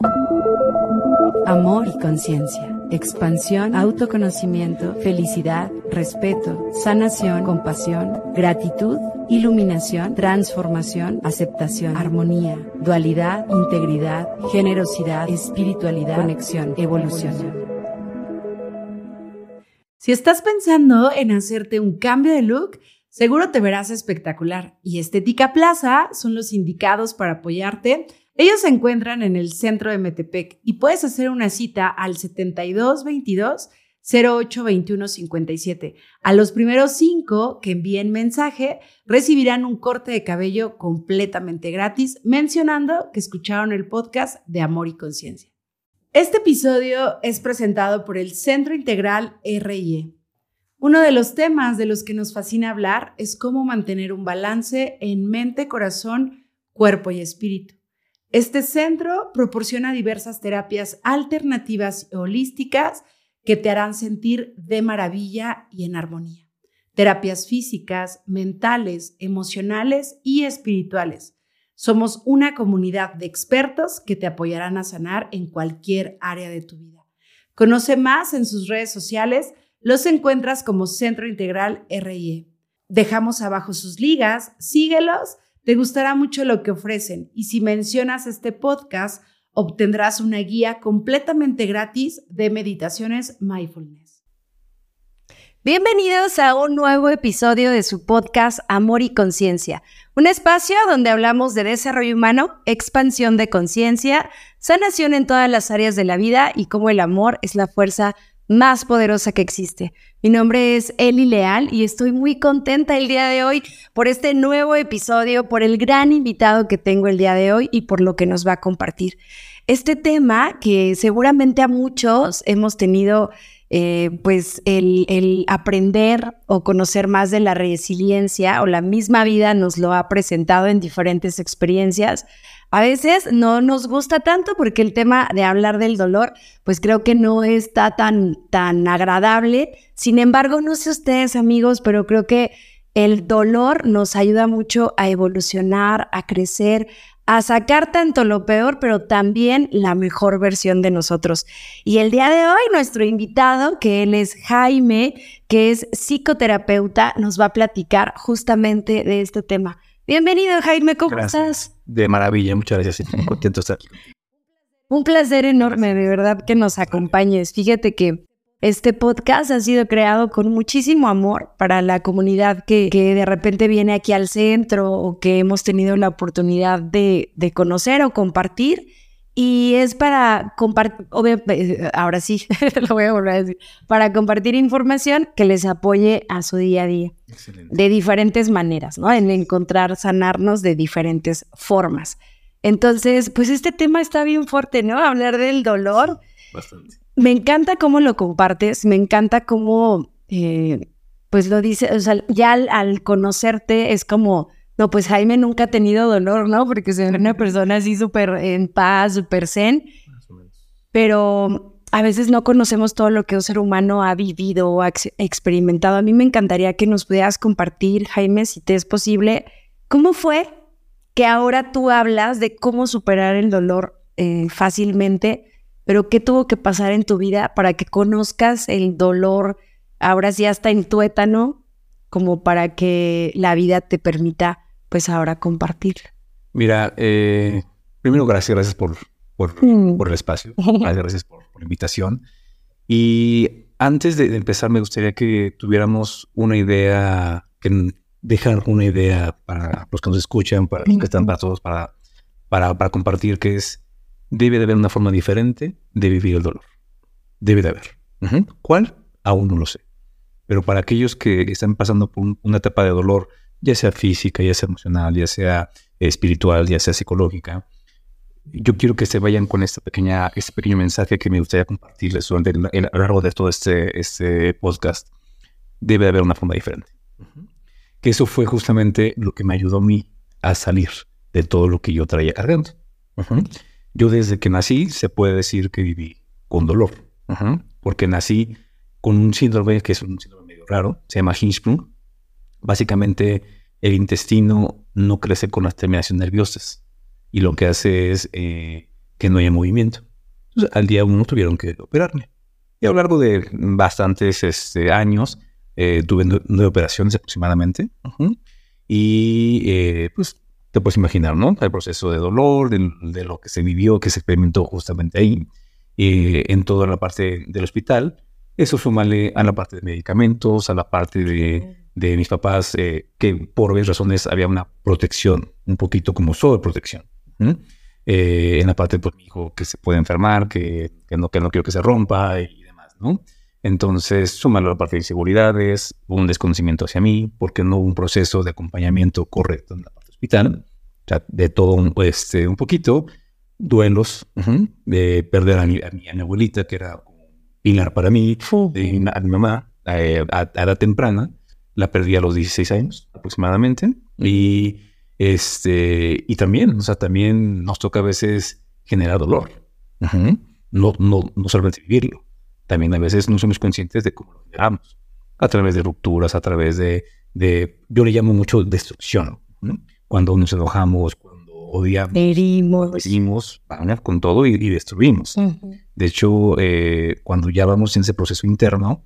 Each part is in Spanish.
Amor y conciencia. Expansión, autoconocimiento, felicidad, respeto, sanación, compasión, gratitud, iluminación, transformación, aceptación, armonía, dualidad, integridad, generosidad, espiritualidad, conexión, evolución. Si estás pensando en hacerte un cambio de look, seguro te verás espectacular y Estética Plaza son los indicados para apoyarte ellos se encuentran en el centro de Metepec y puedes hacer una cita al 7222 082157. A los primeros cinco que envíen mensaje recibirán un corte de cabello completamente gratis mencionando que escucharon el podcast de Amor y Conciencia. Este episodio es presentado por el Centro Integral RIE. Uno de los temas de los que nos fascina hablar es cómo mantener un balance en mente, corazón, cuerpo y espíritu. Este centro proporciona diversas terapias alternativas y holísticas que te harán sentir de maravilla y en armonía. Terapias físicas, mentales, emocionales y espirituales. Somos una comunidad de expertos que te apoyarán a sanar en cualquier área de tu vida. Conoce más en sus redes sociales, los encuentras como Centro Integral RIE. Dejamos abajo sus ligas, síguelos te gustará mucho lo que ofrecen y si mencionas este podcast, obtendrás una guía completamente gratis de meditaciones mindfulness. Bienvenidos a un nuevo episodio de su podcast Amor y Conciencia, un espacio donde hablamos de desarrollo humano, expansión de conciencia, sanación en todas las áreas de la vida y cómo el amor es la fuerza más poderosa que existe. Mi nombre es Eli Leal y estoy muy contenta el día de hoy por este nuevo episodio, por el gran invitado que tengo el día de hoy y por lo que nos va a compartir. Este tema que seguramente a muchos hemos tenido eh, pues el, el, aprender o conocer más de la resiliencia o la misma vida nos lo ha presentado en diferentes experiencias. A veces no nos gusta tanto porque el tema de hablar del dolor, pues creo que no está tan, tan agradable. Sin embargo, no sé ustedes amigos, pero creo que el dolor nos ayuda mucho a evolucionar, a crecer, a sacar tanto lo peor, pero también la mejor versión de nosotros. Y el día de hoy, nuestro invitado, que él es Jaime, que es psicoterapeuta, nos va a platicar justamente de este tema. Bienvenido, Jaime, ¿cómo estás? De maravilla, muchas gracias. Contento de estar aquí. Un placer enorme, de verdad, que nos acompañes. Fíjate que este podcast ha sido creado con muchísimo amor para la comunidad que, que de repente viene aquí al centro o que hemos tenido la oportunidad de, de conocer o compartir. Y es para compartir, eh, ahora sí, lo voy a volver a decir, para compartir información que les apoye a su día a día. Excelente. De diferentes maneras, ¿no? En encontrar, sanarnos de diferentes formas. Entonces, pues este tema está bien fuerte, ¿no? Hablar del dolor. Bastante. Me encanta cómo lo compartes, me encanta cómo, eh, pues lo dice, o sea, ya al, al conocerte es como no, pues Jaime nunca ha tenido dolor, ¿no? Porque es una persona así súper en paz, súper zen. Pero a veces no conocemos todo lo que un ser humano ha vivido o ha experimentado. A mí me encantaría que nos pudieras compartir, Jaime, si te es posible, cómo fue que ahora tú hablas de cómo superar el dolor eh, fácilmente, pero qué tuvo que pasar en tu vida para que conozcas el dolor ahora sí hasta en tuétano, como para que la vida te permita pues ahora compartir. Mira, eh, primero gracias, gracias por, por, mm. por el espacio, gracias, gracias por, la invitación. Y antes de, empezar, me gustaría que tuviéramos una idea, que dejar una idea para los que nos escuchan, para los que están para todos, para, para, para compartir, que es, debe de haber una forma diferente de vivir el dolor. Debe de haber. ¿Cuál? Aún no lo sé. Pero para aquellos que están pasando por una etapa de dolor, ya sea física, ya sea emocional, ya sea espiritual, ya sea psicológica. Yo quiero que se vayan con esta pequeña, este pequeño mensaje que me gustaría compartirles durante el, a lo largo de todo este, este podcast. Debe haber una forma diferente. Que eso fue justamente lo que me ayudó a mí a salir de todo lo que yo traía cargando. Yo desde que nací se puede decir que viví con dolor, porque nací con un síndrome que es un síndrome medio raro, se llama Hirschsprung, Básicamente, el intestino no crece con las terminaciones nerviosas y lo que hace es eh, que no haya movimiento. Entonces, al día uno tuvieron que operarme. Y a lo largo de bastantes este, años, eh, tuve nueve operaciones aproximadamente. Y eh, pues te puedes imaginar, ¿no? El proceso de dolor, de, lo que se vivió, que se experimentó justamente ahí, eh, en toda la parte del hospital. Eso sumale a la parte de medicamentos, a la parte de, mis papás, que por varias razones había una protección, un poquito como sobreprotección. en la parte de pues, mi hijo que se puede enfermar, que, que, no, que no quiero que se rompa y demás, ¿no? Entonces, sumarlo a la parte de inseguridades, un desconocimiento hacia mí, porque no hubo un proceso de acompañamiento correcto en la parte hospital. O sea, de todo un, este, un poquito, duelos, de perder a mi, a mi, abuelita, que era un pilar para mí, a mi mamá, eh, a, edad temprana, la perdí a los 16 años aproximadamente. Y, este, y también, o sea, también nos toca a veces generar dolor. No, no, no solamente vivirlo también a veces no somos conscientes de cómo lo generamos. A través de rupturas, a través de, de yo le llamo mucho destrucción. Cuando nos enojamos, cuando odiamos, herimos, herimos con todo y, destruimos. De hecho, eh, cuando ya vamos en ese proceso interno,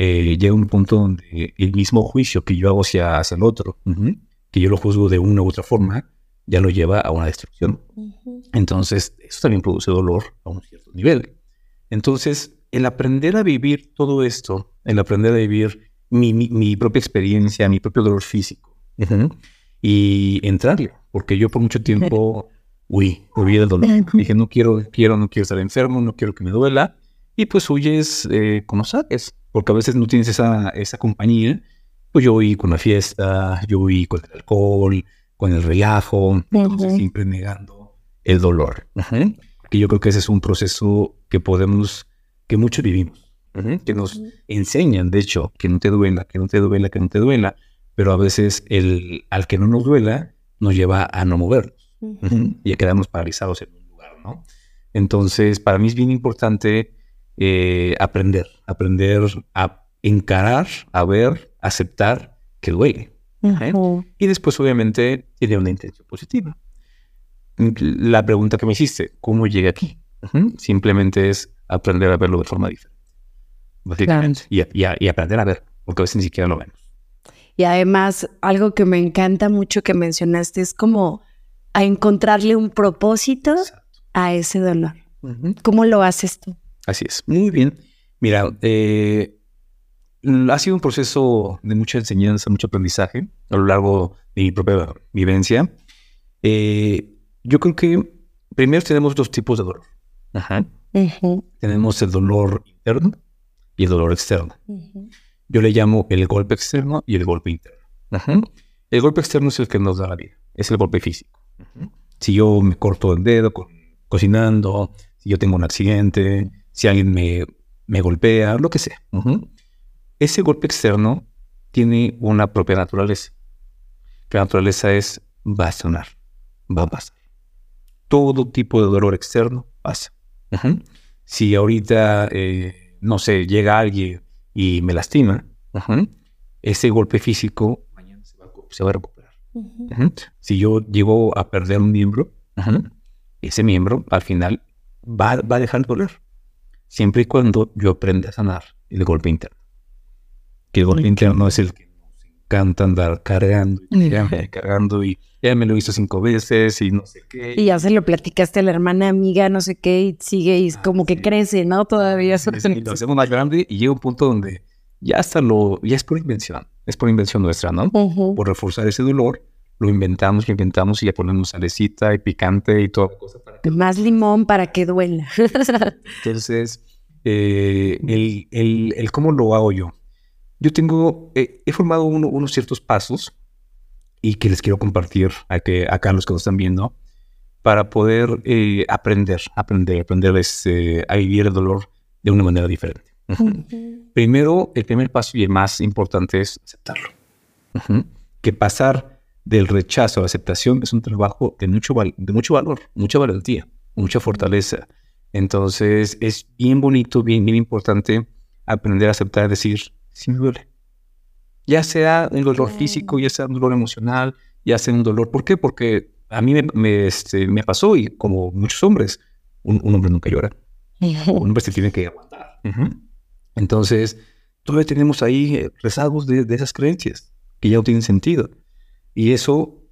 eh, llega un punto donde el mismo juicio que yo hago hacia, hacia el otro, que yo lo juzgo de una u otra forma, ya lo lleva a una destrucción. Entonces, eso también produce dolor a un cierto nivel. Entonces, el aprender a vivir todo esto, el aprender a vivir mi, propia experiencia, mi propio dolor físico, y entrarle, porque yo por mucho tiempo, uy, huí del dolor. Dije, no quiero, quiero, no quiero estar enfermo, no quiero que me duela, y pues huyes eh, como sabes, porque a veces no tienes esa, esa compañía. Pues yo huí con la fiesta, yo huí con el alcohol, con el relajo, siempre negando el dolor. Que yo creo que ese es un proceso que podemos que muchos vivimos, que nos enseñan, de hecho, que no te duela, que no te duela, que no te duela, pero a veces el, al que no nos duela nos lleva a no movernos. Y a quedarnos paralizados en un lugar, ¿no? Entonces, para mí es bien importante eh, aprender, aprender a encarar, a ver, aceptar que duele. ¿eh? Y después, obviamente, tiene una intención positiva. La pregunta que me hiciste, ¿cómo llegué aquí? Simplemente es aprender a verlo de forma diferente. Básicamente. Y, y, aprender a ver, porque a veces ni siquiera lo vemos. Y además, algo que me encanta mucho que mencionaste es como a encontrarle un propósito a ese dolor. ¿Cómo lo haces tú? Así es. Muy bien. Mira, eh, ha sido un proceso de mucha enseñanza, mucho aprendizaje a lo largo de mi propia vivencia. Eh, yo creo que primero tenemos dos tipos de dolor. Ajá. Tenemos el dolor interno y el dolor externo. Yo le llamo el golpe externo y el golpe interno. El golpe externo es el que nos da la vida, es el golpe físico. Si yo me corto el dedo cocinando, si yo tengo un accidente, si alguien me, me golpea, lo que sea. Ese golpe externo tiene una propia naturaleza. La naturaleza es va a sonar, va a pasar. Todo tipo de dolor externo pasa. Si ahorita, eh, no sé, llega alguien y me lastima, ese golpe físico mañana se va, a recuperar. Si yo llego a perder un miembro, ese miembro al final va, a dejar de doler. Siempre y cuando yo aprenda a sanar el golpe interno. Que el golpe interno es el que encanta andar cargando y cargando y ya me lo hizo cinco veces y no sé qué. Y ya se lo platicaste a la hermana amiga, no sé qué, y sigue y como que crece, ¿no? Todavía. y lo hacemos más grande y llega un punto donde ya hasta lo, ya es por invención, es por invención nuestra, ¿no? Por reforzar ese dolor, lo inventamos, lo inventamos y ya ponemos salecita y picante y toda cosa para que... Más limón para que duela. Entonces, eh, el, el, el cómo lo hago yo yo tengo, eh, he formado unos ciertos pasos y que les quiero compartir a, que, acá los que nos están viendo para poder eh, aprender, aprender, aprender este, a vivir el dolor de una manera diferente. Primero, el primer paso y el más importante es aceptarlo. Que pasar del rechazo a la aceptación es un trabajo de mucho, de mucho valor, mucha valentía, mucha fortaleza. Entonces, es bien bonito, bien, bien importante aprender a aceptar, decir, sí me duele. Ya sea un dolor físico, ya sea un dolor emocional, ya sea un dolor. ¿Por qué? Porque a mí me, este, me pasó y como muchos hombres, un, hombre nunca llora. Un hombre se tiene que aguantar. Entonces, todavía tenemos ahí eh, rezagos de, esas creencias que ya no tienen sentido. Y eso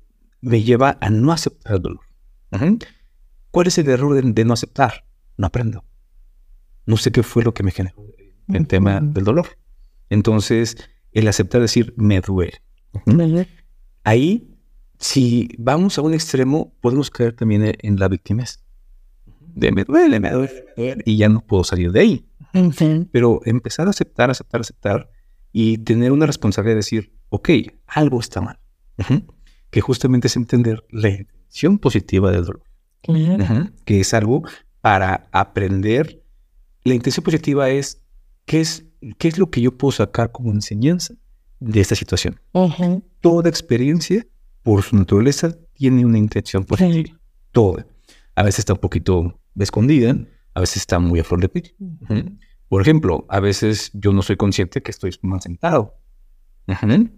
me lleva a no aceptar el dolor. ¿Cuál es el error de, no aceptar? No aprendo. No sé qué fue lo que me generó el tema del dolor. Entonces, el aceptar decir, me duele. Ahí, si vamos a un extremo, podemos caer también en la víctima. De me duele, me duele, y ya no puedo salir de ahí. Pero empezar a aceptar, aceptar, aceptar y tener una responsabilidad de decir, ok, algo está mal. Que justamente es entender la intención positiva del dolor. Que es algo para aprender. La intención positiva es qué es, qué es lo que yo puedo sacar como enseñanza de esta situación. Toda experiencia, por su naturaleza, tiene una intención positiva. Toda. A veces está un poquito escondida, a veces está muy a flor de piel. Por ejemplo, a veces yo no soy consciente que estoy mal sentado.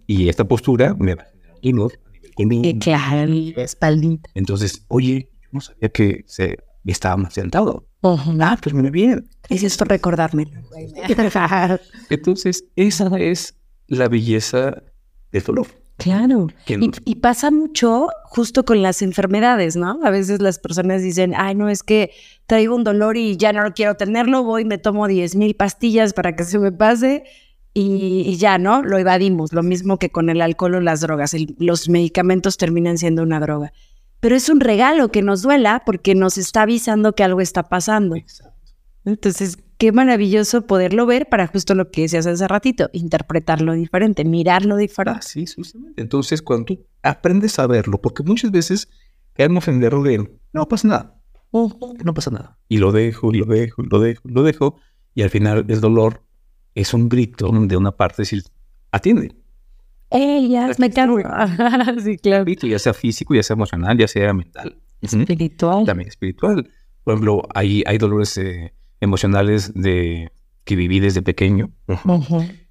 Y esta postura me va a a nivel Claro, espaldita. Entonces, oye, yo no sabía que se estaba mal sentado. Ah, pues muy bien. Es esto recordarme. Entonces, esa es la belleza del dolor. Claro. Y, pasa mucho justo con las enfermedades, ¿no? A veces las personas dicen, ay, no, es que traigo un dolor y ya no quiero tenerlo, voy y me tomo 10 mil pastillas para que se me pase y, ya, ¿no? Lo evadimos, lo mismo que con el alcohol o las drogas. los medicamentos terminan siendo una droga. Pero es un regalo que nos duela porque nos está avisando que algo está pasando. Exacto. Entonces, qué maravilloso poderlo ver para justo lo que decías hace ratito, interpretarlo diferente, mirarlo diferente. sí, justamente. Entonces, cuando tú aprendes a verlo, porque muchas veces queremos en el de, no pasa nada, no pasa nada. Y lo dejo, y lo dejo, y lo dejo, y lo dejo, y al final el dolor es un grito de una parte decir, atiende. Ella, me cargo. sí, claro. Ya sea físico, ya sea emocional, ya sea mental. Espiritual. También espiritual. Por ejemplo, hay, hay dolores eh, emocionales de, que viví desde pequeño,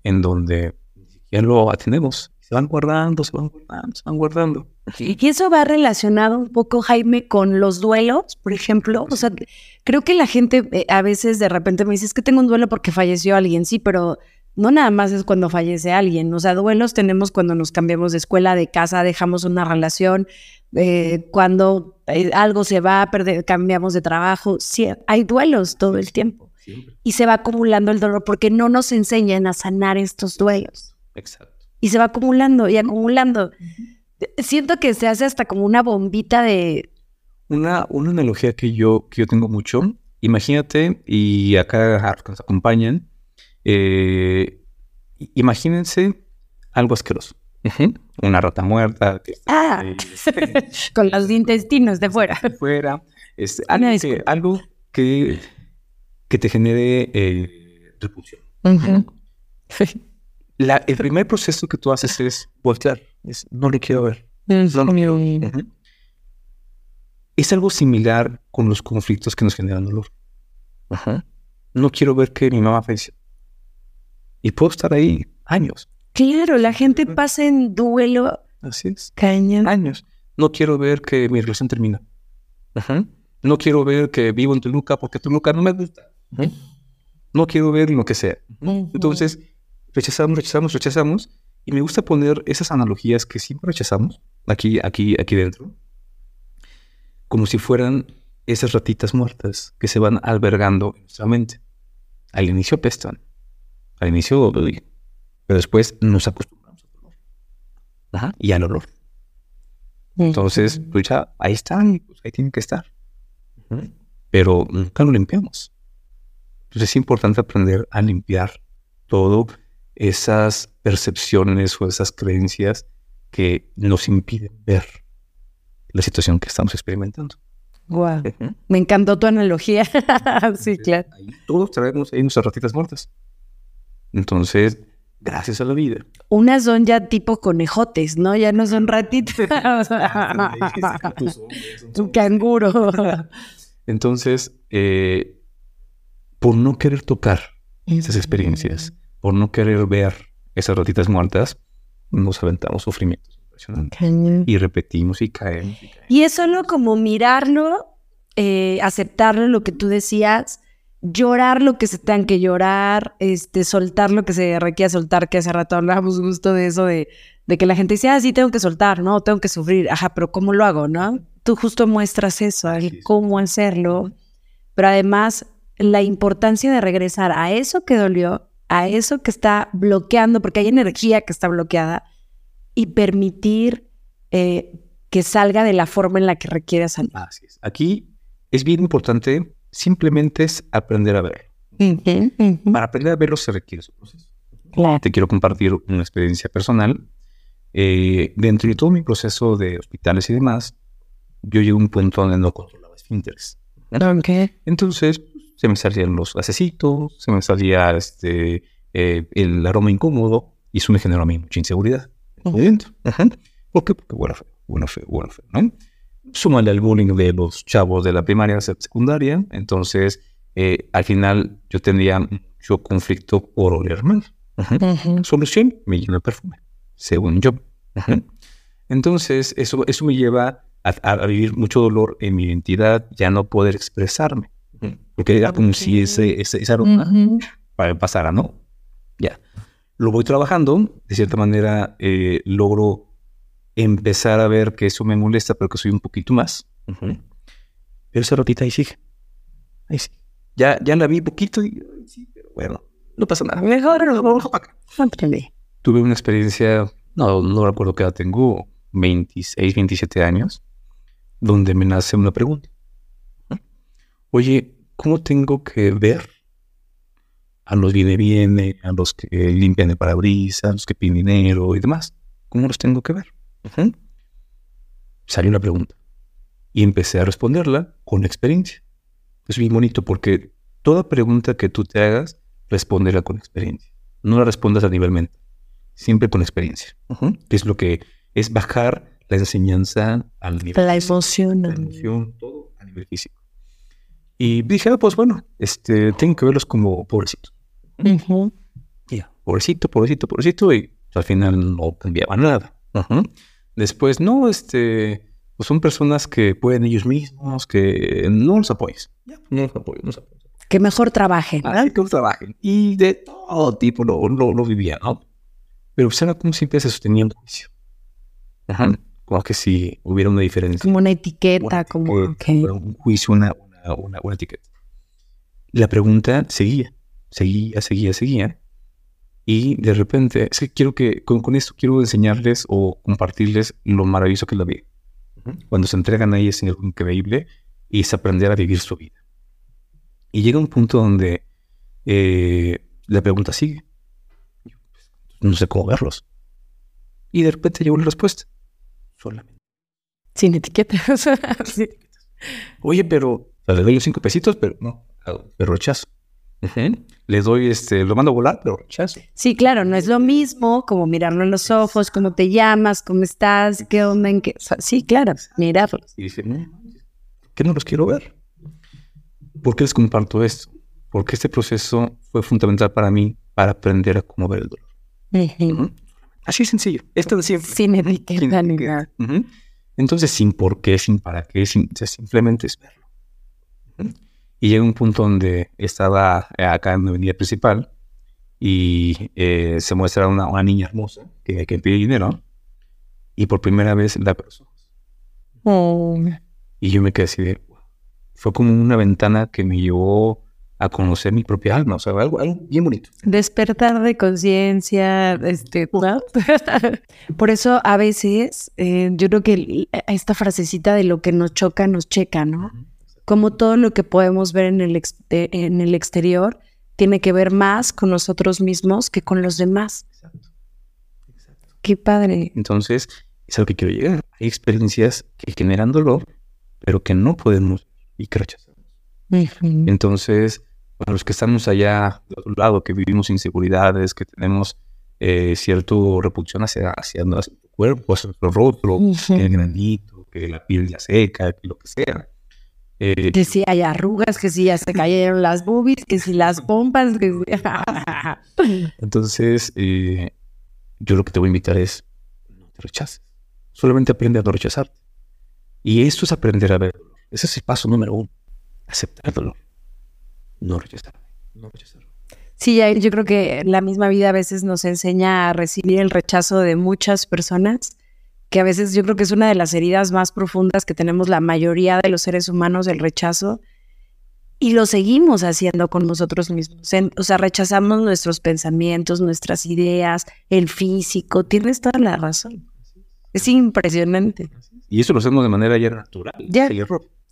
en donde ya lo atendemos. Se van guardando, se van guardando, se van guardando. Y eso va relacionado un poco, Jaime, con los duelos, por ejemplo. O sea, creo que la gente eh, a veces de repente me dice, es que tengo un duelo porque falleció alguien, sí, pero no nada más es cuando fallece alguien. O sea, duelos tenemos cuando nos cambiamos de escuela, de casa, dejamos una relación, eh, cuando eh, algo se va a perder, cambiamos de trabajo. Sí, hay duelos todo el tiempo. Y se va acumulando el dolor porque no nos enseñan a sanar estos duelos. Exacto. Y se va acumulando y acumulando. Siento que se hace hasta como una bombita de... Una, una analogía que yo, que yo tengo mucho. Imagínate, y acá nos acompañan, eh, imagínense algo asqueroso. Una rata muerta. Ah, con los intestinos de fuera. De fuera. Este, algo, que, que, te genere eh, repulsión. El primer proceso que tú haces es voltear. no le quiero ver. Es algo similar con los conflictos que nos generan dolor. No quiero ver que mi mamá falleció. Y puedo estar ahí años. Claro, la gente pasa en duelo. Así es. Años. No quiero ver que mi relación termina. No quiero ver que vivo en Toluca porque Toluca no me gusta. No quiero ver lo que sea. Entonces, rechazamos, rechazamos, rechazamos. Y me gusta poner esas analogías que siempre rechazamos aquí, aquí, aquí dentro. Como si fueran esas ratitas muertas que se van albergando en nuestra mente. Al inicio pestan. Al inicio pero después nos acostumbramos al dolor. Ajá, y al olor. Entonces, pues ya, ahí están, pues ahí tienen que estar. Pero nunca lo limpiamos. Entonces es importante aprender a limpiar todo esas percepciones o esas creencias que nos impiden ver la situación que estamos experimentando. Wow. Me encantó tu analogía. sí, claro. todos traemos ahí nuestras ratitas muertas. Entonces, gracias a la vida. Unas son ya tipo conejotes, ¿no? Ya no son ratitas. Un canguro. Entonces, eh, por no querer tocar esas experiencias, por no querer ver esas ratitas muertas, nos aventamos sufrimientos impresionantes. Y repetimos y caemos, y es solo como mirarlo eh, aceptar lo que tú decías, llorar lo que se tengan que llorar, este, soltar lo que se requiera soltar, que hace rato hablábamos justo de eso, de, de que la gente dice, ah, sí, tengo que soltar, ¿no? Tengo que sufrir, ajá, pero ¿cómo lo hago, no? Tú justo muestras eso, el cómo hacerlo, pero además la importancia de regresar a eso que dolió, a eso que está bloqueando, porque hay energía que está bloqueada, y permitir eh, que salga de la forma en la que requiere salir. Así es. Aquí es bien importante simplemente es aprender a ver. Para aprender a verlo se requiere su proceso. Te quiero compartir una experiencia personal. Eh, dentro de todo mi proceso de hospitales y demás, yo llegué a un punto donde no controlaba esfínteres. Okay. Entonces, se me salían los gasecitos, se me salía este, eh, el aroma incómodo y eso me generó a mí mucha inseguridad. ¿Por qué? Porque bueno, feo, bueno, feo, bueno, feo, ¿no? súmale al bullying de los chavos de la primaria, secundaria. Entonces, eh, al final yo tendría mucho conflicto por oler mal. Solución, me lleno de perfume, según yo. Entonces, eso, eso me lleva a, vivir mucho dolor en mi identidad, ya no poder expresarme. Porque era como si ese, ese, esa aroma pasara, ¿no? Ya. Lo voy trabajando, de cierta manera eh, logro empezar a ver que eso me molesta, pero que soy un poquito más. Pero esa rotita ahí sigue. Ahí sí. Ya, ya la vi poquito y sí, pero bueno, no pasa nada. Mejor lo vamos para acá. Tuve una experiencia, no, no recuerdo qué edad tengo, 26, 27 años, donde me nace una pregunta. Oye, ¿cómo tengo que ver a los viene viene, a los que limpian el parabrisas, a los que piden dinero y demás? ¿Cómo los tengo que ver? Salió una pregunta y empecé a responderla con experiencia. Es bien bonito porque toda pregunta que tú te hagas, respóndela con experiencia. No la respondas a nivel mental, siempre con experiencia. Que es lo que es bajar la enseñanza al nivel La emoción. La emoción, todo a nivel físico. Y dije, ah, pues bueno, este, tengo que verlos como pobrecitos. Ya, pobrecito, pobrecito, pobrecito, y al final no cambiaba nada. Después, no, este, pues son personas que pueden ellos mismos, que no los apoyes. Ya, no los apoyo, no los apoyo. Que mejor trabajen. Ah, que mejor trabajen. Y de todo tipo lo, lo, lo vivía, ¿no? Pero pues era como siempre se sostenía un juicio. Ajá. Como que si hubiera una diferencia. Como una etiqueta, como un juicio, una, una, una, etiqueta. La pregunta seguía, seguía, seguía, seguía. Y de repente, es que quiero que, con, esto quiero enseñarles o compartirles lo maravilloso que es la vida. Cuando se entregan ahí es algo increíble y es aprender a vivir su vida. Y llega un punto donde eh, la pregunta sigue. No sé cómo verlos. Y de repente llegó la respuesta. Solamente. Sin etiquetas. Oye, pero le doy los cinco pesitos, pero no, pero rechazo le doy, este, lo mando a volar, pero rechazo. Sí, claro, no es lo mismo como mirarlo en los ojos, cómo te llamas, cómo estás, qué onda, en qué... Sí, claro, mirarlos. Y dice, no, ¿qué no los quiero ver? ¿Por qué les comparto esto? Porque este proceso fue fundamental para mí para aprender a cómo ver el dolor. Así es sencillo. Esto de siempre. Sin etiqueta ni nada. Entonces, sin por qué, sin para qué, sin, simplemente es verlo. Y llega un punto donde estaba eh, acá en la avenida principal y eh, se muestra una, una, niña hermosa que, que pide dinero y por primera vez la persona. Oh. Y yo me quedé así de... Fue como una ventana que me llevó a conocer mi propia alma, o sea, algo, algo bien bonito. Despertar de conciencia, este, Por eso a veces eh, yo creo que esta frasecita de lo que nos choca, nos checa, ¿no? Como todo lo que podemos ver en el, en el exterior tiene que ver más con nosotros mismos que con los demás. Exacto. Exacto. Qué padre. Entonces, es a lo que quiero llegar. Hay experiencias que generan dolor, pero que no podemos y que rechazamos. Entonces, para los que estamos allá de otro lado, que vivimos inseguridades, que tenemos eh, cierta repulsión hacia, hacia, nuestro cuerpo, hacia nuestro rostro, que el granito, que la piel ya seca, que lo que sea eh, que si hay arrugas, que si ya se cayeron las boobies, que si las pompas. Entonces, eh, yo lo que te voy a invitar es, no te rechaces. Solamente aprende a no rechazarte. Y esto es aprender a ver Ese es el paso número uno. Aceptar el dolor. No rechazarlo. No rechazarlo. Sí, yo creo que la misma vida a veces nos enseña a recibir el rechazo de muchas personas, que a veces yo creo que es una de las heridas más profundas que tenemos la mayoría de los seres humanos, el rechazo, y lo seguimos haciendo con nosotros mismos. O sea, rechazamos nuestros pensamientos, nuestras ideas, el físico. Tienes toda la razón. Es impresionante. Y eso lo hacemos de manera ya natural. Ya,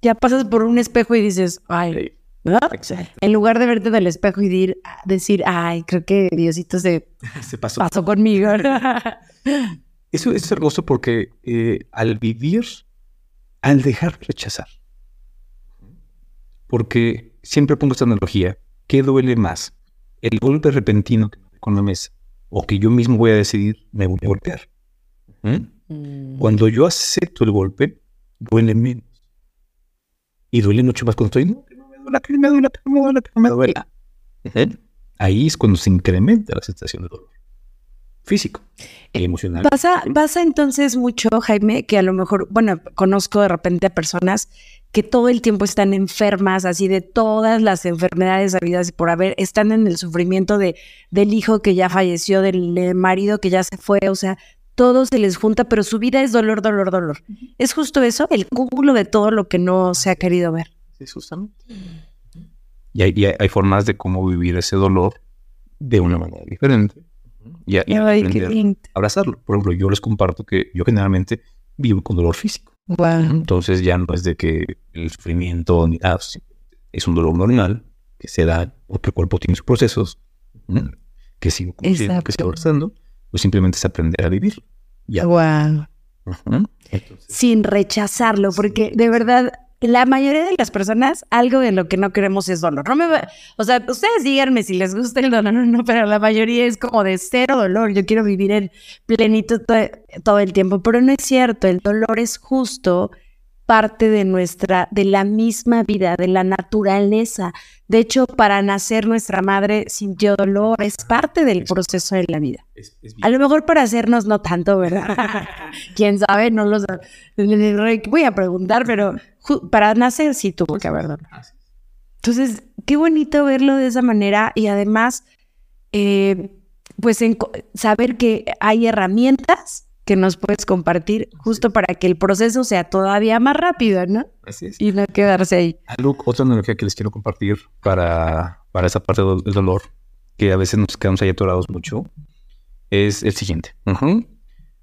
ya pasas por un espejo y dices, ay, en lugar de verte del espejo y decir, ay, creo que Diosito se, pasó. conmigo. eso, es hermoso porque eh, al vivir, al dejar de rechazar, porque siempre pongo esta analogía, ¿qué duele más? ¿El golpe repentino con la mesa? ¿O que yo mismo voy a decidir me voy a golpear? Mm. Cuando yo acepto el golpe, duele menos. Y duele mucho más cuando estoy, no, que no me duela, que me duela, que me duela, que me duela. Ahí es cuando se incrementa la sensación de dolor físico y emocional. Pasa, pasa entonces mucho, Jaime, que a lo mejor, bueno, conozco de repente a personas que todo el tiempo están enfermas, así de todas las enfermedades habidas y por haber, están en el sufrimiento de, del hijo que ya falleció, del marido que ya se fue, o sea, todo se les junta, pero su vida es dolor, dolor, dolor. Es justo eso, el cúmulo de todo lo que no se ha querido ver. Sí, justamente. Y hay, formas de cómo vivir ese dolor de una manera diferente. Y, y abrazarlo. Por ejemplo, yo les comparto que yo generalmente vivo con dolor físico. Entonces ya no es de que el sufrimiento ni nada, es un dolor normal que se da porque el cuerpo tiene sus procesos, que sigo que sigo abrazando, pues simplemente es aprender a vivir. Ya. Wow. Sin rechazarlo, porque de verdad la mayoría de las personas, algo de lo que no queremos es dolor. No me o sea, ustedes díganme si les gusta el dolor o no, pero la mayoría es como de cero dolor. Yo quiero vivir en plenitud todo el tiempo, pero no es cierto. El dolor es justo parte de nuestra, de la misma vida, de la naturaleza. De hecho, para nacer nuestra madre sintió dolor, es parte del proceso de la vida. a lo mejor para hacernos no tanto, ¿verdad? Quién sabe, no lo Voy a preguntar, pero para nacer sí tuvo que haber dolor. Entonces, qué bonito verlo de esa manera y además, eh, pues saber que hay herramientas que nos puedes compartir justo para que el proceso sea todavía más rápido, ¿no? Así es. Y no quedarse ahí. otra analogía que les quiero compartir para, para esa parte del dolor, que a veces nos quedamos ahí atorados mucho, es el siguiente.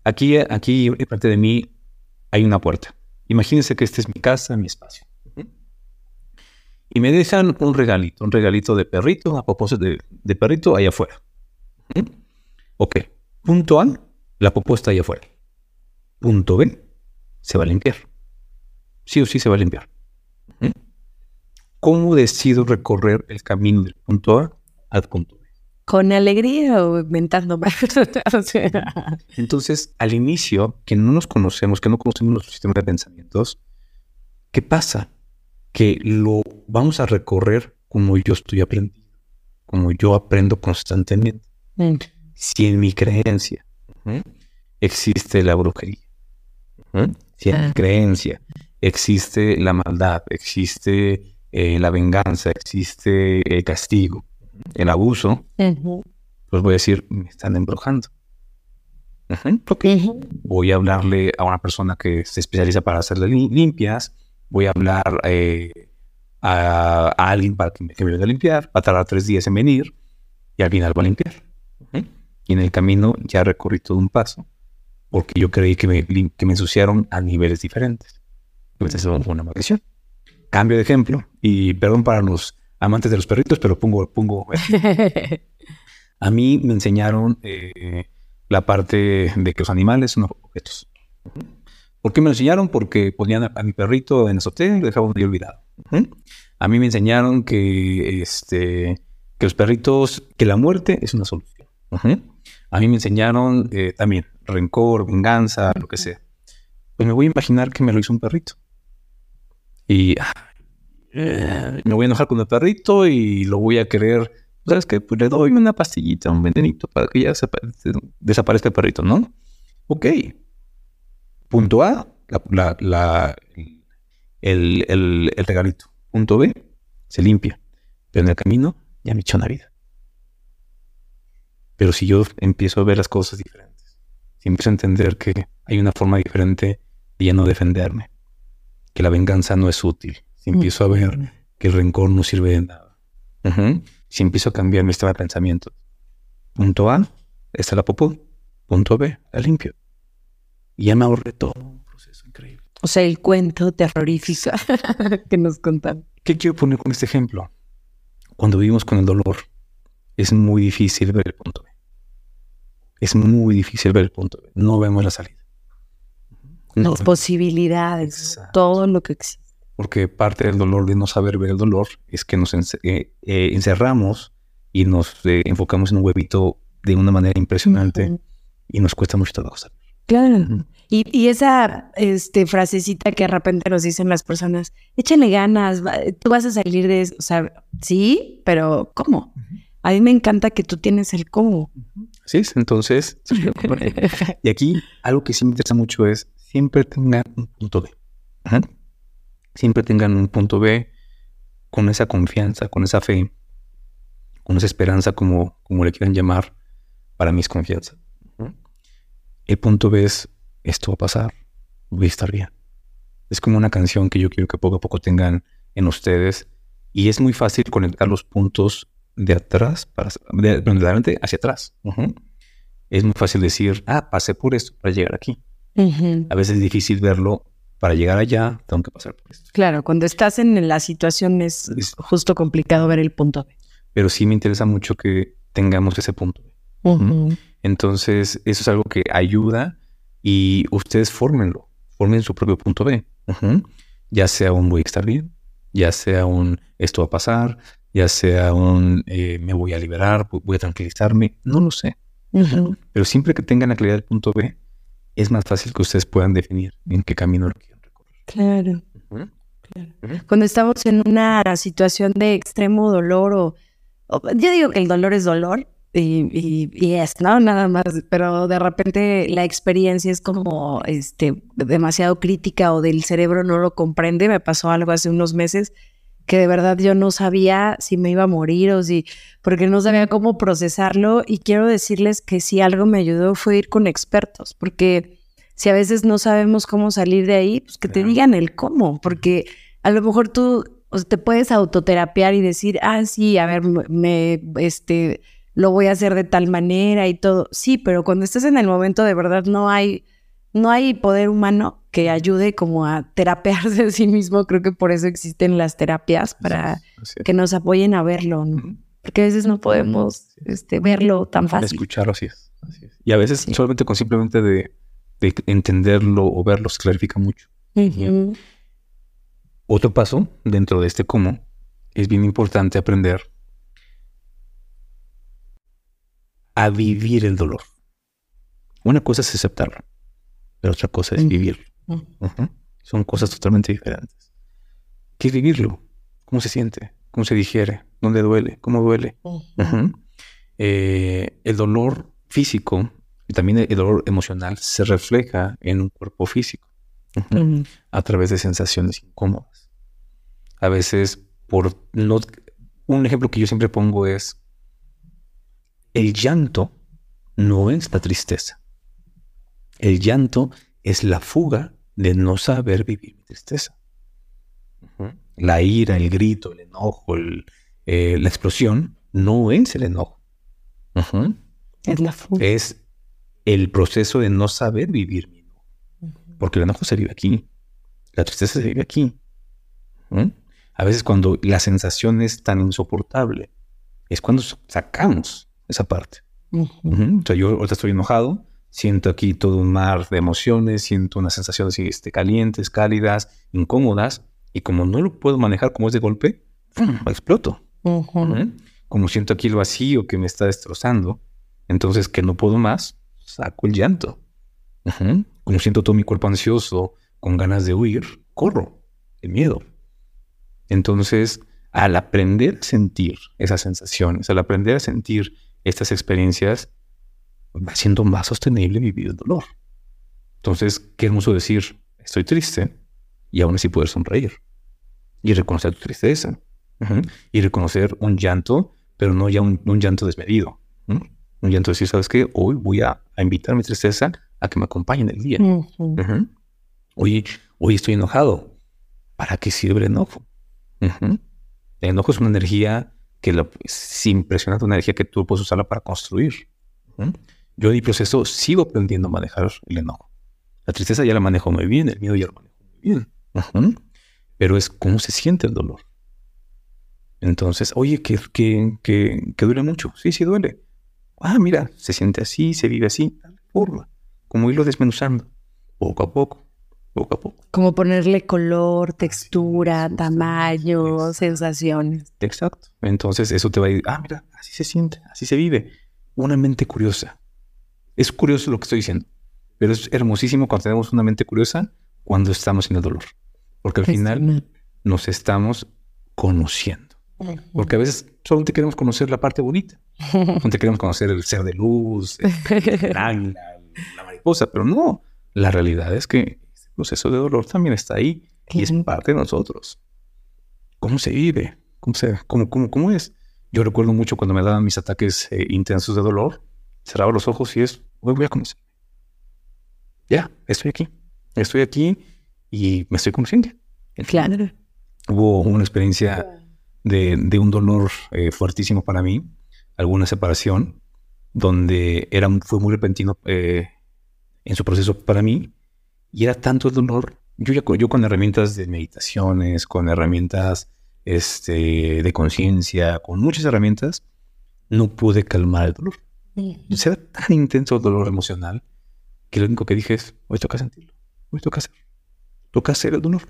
Aquí, aquí, en parte de mí, hay una puerta. Imagínense que esta es mi casa, mi espacio. Y me dejan un regalito, un regalito de perrito, a propósito de, de perrito, allá afuera. Ok. Punto A la popó está ahí afuera. Punto B, se va a limpiar. Sí o sí se va a limpiar. ¿Cómo decido recorrer el camino del punto A al punto B? ¿Con alegría o inventando más? Entonces, al inicio, que no nos conocemos, que no conocemos nuestro sistema de pensamientos, ¿qué pasa? Que lo vamos a recorrer como yo estoy aprendiendo, como yo aprendo constantemente. Mm. Si en mi creencia existe la brujería. Si ah. creencia, existe la maldad, existe eh, la venganza, existe el castigo, el abuso, pues voy a decir, me están embrujando. Voy a hablarle a una persona que se especializa para hacerle limpias, voy a hablar eh, a, alguien para que me, que me, venga a limpiar, va a tardar tres días en venir y al final va a limpiar. Y en el camino ya recorrí todo un paso porque yo creí que me, que me ensuciaron a niveles diferentes. Pues eso fue una maldición. Cambio de ejemplo, y perdón para los amantes de los perritos, pero pongo, pongo a mí me enseñaron eh, la parte de que los animales son objetos. ¿Por qué me lo enseñaron? Porque ponían a, mi perrito en el azotea y lo dejaban de olvidado. A mí me enseñaron que, este, que los perritos, que la muerte es una solución. A mí me enseñaron eh, también rencor, venganza, lo que sea. Pues me voy a imaginar que me lo hizo un perrito. Y eh, me voy a enojar con el perrito y lo voy a querer. ¿Sabes qué? Pues le doy una pastillita, un venenito para que ya desaparezca el perrito, ¿no? Ok. Punto A, la, el, el, el regalito. Punto B, se limpia. Pero en el camino ya me echó una vida. Pero si yo empiezo a ver las cosas diferentes, si empiezo a entender que hay una forma diferente de ya no defenderme, que la venganza no es útil, si empiezo a ver que el rencor no sirve de nada, si empiezo a cambiar mi estado de pensamiento, punto A, está la popó, punto B, la limpio. Y ya me ahorré todo un proceso increíble. O sea, el cuento terrorífico que nos contan. ¿Qué quiero poner con este ejemplo? Cuando vivimos con el dolor, es muy difícil ver el punto B. Es muy difícil ver el punto B. No vemos la salida. Las posibilidades, todo lo que existe. Porque parte del dolor de no saber ver el dolor es que nos eh, eh, encerramos y nos eh, enfocamos en un huevito de una manera impresionante y nos cuesta mucho trabajo Claro. y, esa este, frasecita que de repente nos dicen las personas, échale ganas, tú vas a salir de eso. O sea, sí, pero ¿cómo? A mí me encanta que tú tienes el cómo. Sí, entonces. y aquí algo que sí me interesa mucho es siempre tengan un punto B. Siempre tengan un punto B con esa confianza, con esa fe, con esa esperanza, como, como le quieran llamar, para mí es confianza. El punto B es, esto va a pasar, voy a estar bien. Es como una canción que yo quiero que poco a poco tengan en ustedes y es muy fácil conectar los puntos de atrás, para, de, de hacia atrás. Es muy fácil decir, ah, pasé por esto para llegar aquí. A veces es difícil verlo. Para llegar allá, tengo que pasar por esto. Claro, cuando estás en la situación es, justo complicado ver el punto B. Pero sí me interesa mucho que tengamos ese punto B. Entonces, eso es algo que ayuda y ustedes fórmenlo, formen su propio punto B. Ya sea un voy a estar bien, ya sea un esto va a pasar, ya sea un eh, me voy a liberar, voy a tranquilizarme, no lo sé. Pero siempre que tengan la claridad del punto B, es más fácil que ustedes puedan definir en qué camino lo quieren recorrer. Claro. claro. Cuando estamos en una situación de extremo dolor o, yo digo que el dolor es dolor y, y, es, ¿no? Nada más, pero de repente la experiencia es como este, demasiado crítica o del cerebro no lo comprende. Me pasó algo hace unos meses que de verdad yo no sabía si me iba a morir o si, porque no sabía cómo procesarlo y quiero decirles que si algo me ayudó fue ir con expertos, porque si a veces no sabemos cómo salir de ahí, pues que te digan el cómo, porque a lo mejor tú te puedes autoterapiar y decir, ah, sí, a ver, me, este, lo voy a hacer de tal manera y todo. Sí, pero cuando estás en el momento de verdad no hay no hay poder humano que ayude como a terapearse de sí mismo. Creo que por eso existen las terapias, para que nos apoyen a verlo, ¿no? Porque a veces no podemos este, verlo tan fácil. Escucharlo, así es. Y a veces solamente con simplemente de, entenderlo o verlo se clarifica mucho. Otro paso dentro de este cómo es bien importante aprender a vivir el dolor. Una cosa es aceptarlo pero otra cosa es vivirlo. Son cosas totalmente diferentes. ¿Qué es vivirlo? ¿Cómo se siente? ¿Cómo se digiere? ¿Dónde duele? ¿Cómo duele? Eh, el dolor físico y también el dolor emocional se refleja en un cuerpo físico a través de sensaciones incómodas. A veces, por no, un ejemplo que yo siempre pongo es el llanto no es la tristeza. El llanto es la fuga de no saber vivir mi tristeza. La ira, el grito, el enojo, eh, la explosión no es el enojo. Es la fuga. Es el proceso de no saber vivir mi enojo. Porque el enojo se vive aquí. La tristeza se vive aquí. A veces cuando la sensación es tan insoportable, es cuando sacamos esa parte. O sea, yo ahorita estoy enojado, Siento aquí todo un mar de emociones, siento unas sensaciones este, calientes, cálidas, incómodas, y como no lo puedo manejar como es de golpe, exploto. Como siento aquí el vacío que me está destrozando, entonces que no puedo más, saco el llanto. Como siento todo mi cuerpo ansioso, con ganas de huir, corro, el miedo. Entonces, al aprender a sentir esas sensaciones, al aprender a sentir estas experiencias, va siendo más sostenible vivir el dolor. Entonces, qué hermoso decir, estoy triste, y aún así poder sonreír y reconocer tu tristeza y reconocer un llanto, pero no ya un, llanto desmedido. Un llanto de decir, ¿sabes qué? Hoy voy a, invitar a mi tristeza a que me acompañe en el día. hoy, hoy estoy enojado. ¿Para qué sirve el enojo? El enojo es una energía que lo, es impresionante, una energía que tú puedes usarla para construir. Yo en mi proceso sigo aprendiendo a manejar el enojo. La tristeza ya la manejo muy bien, el miedo ya lo manejo muy bien. Pero es cómo se siente el dolor. Entonces, oye, que, que, que, duele mucho. Sí, sí duele. Ah, mira, se siente así, se vive así, forma. Como irlo desmenuzando, poco a poco, poco a poco. Como ponerle color, textura, tamaño, sensaciones. Exacto. Entonces, eso te va a ir, ah, mira, así se siente, así se vive. Una mente curiosa. Es curioso lo que estoy diciendo, pero es hermosísimo cuando tenemos una mente curiosa cuando estamos en el dolor. Porque al final nos estamos conociendo. Porque a veces solamente queremos conocer la parte bonita. Solamente queremos conocer el ser de luz, el águila, la mariposa, pero no. La realidad es que el proceso de dolor también está ahí y es parte de nosotros. ¿Cómo se vive? ¿Cómo, se, cómo, cómo, cómo es? Yo recuerdo mucho cuando me daban mis ataques eh, intensos de dolor, cerraba los ojos y es, hoy voy a conocer. Ya, estoy aquí. Estoy aquí y me estoy conociendo. Claro. Hubo una experiencia de, un dolor eh, fuertísimo para mí, alguna separación, donde era, fue muy repentino eh, en su proceso para mí, y era tanto el dolor, yo, ya, yo con herramientas de meditaciones, con herramientas este, de conciencia, con muchas herramientas, no pude calmar el dolor. Era tan intenso el dolor emocional que lo único que dije es, hoy toca sentirlo, hoy toca hacer, toca hacer el dolor.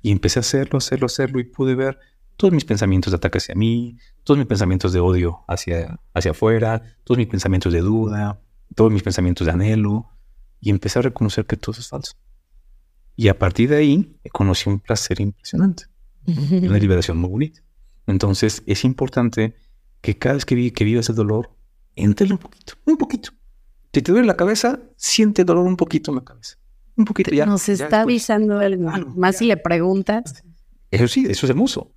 Y empecé a hacerlo, hacerlo, hacerlo y pude ver todos mis pensamientos de ataque hacia mí, todos mis pensamientos de odio hacia, hacia afuera, todos mis pensamientos de duda, todos mis pensamientos de anhelo, y empecé a reconocer que todo es falso. Y a partir de ahí conocí un placer impresionante, una liberación muy bonita. Entonces es importante que cada vez que, que vivas el dolor, entre un poquito, un poquito. Si te duele la cabeza, siente el dolor un poquito en la cabeza. Un poquito ya. Nos está avisando algo. Más si le preguntas. Eso sí, eso es hermoso.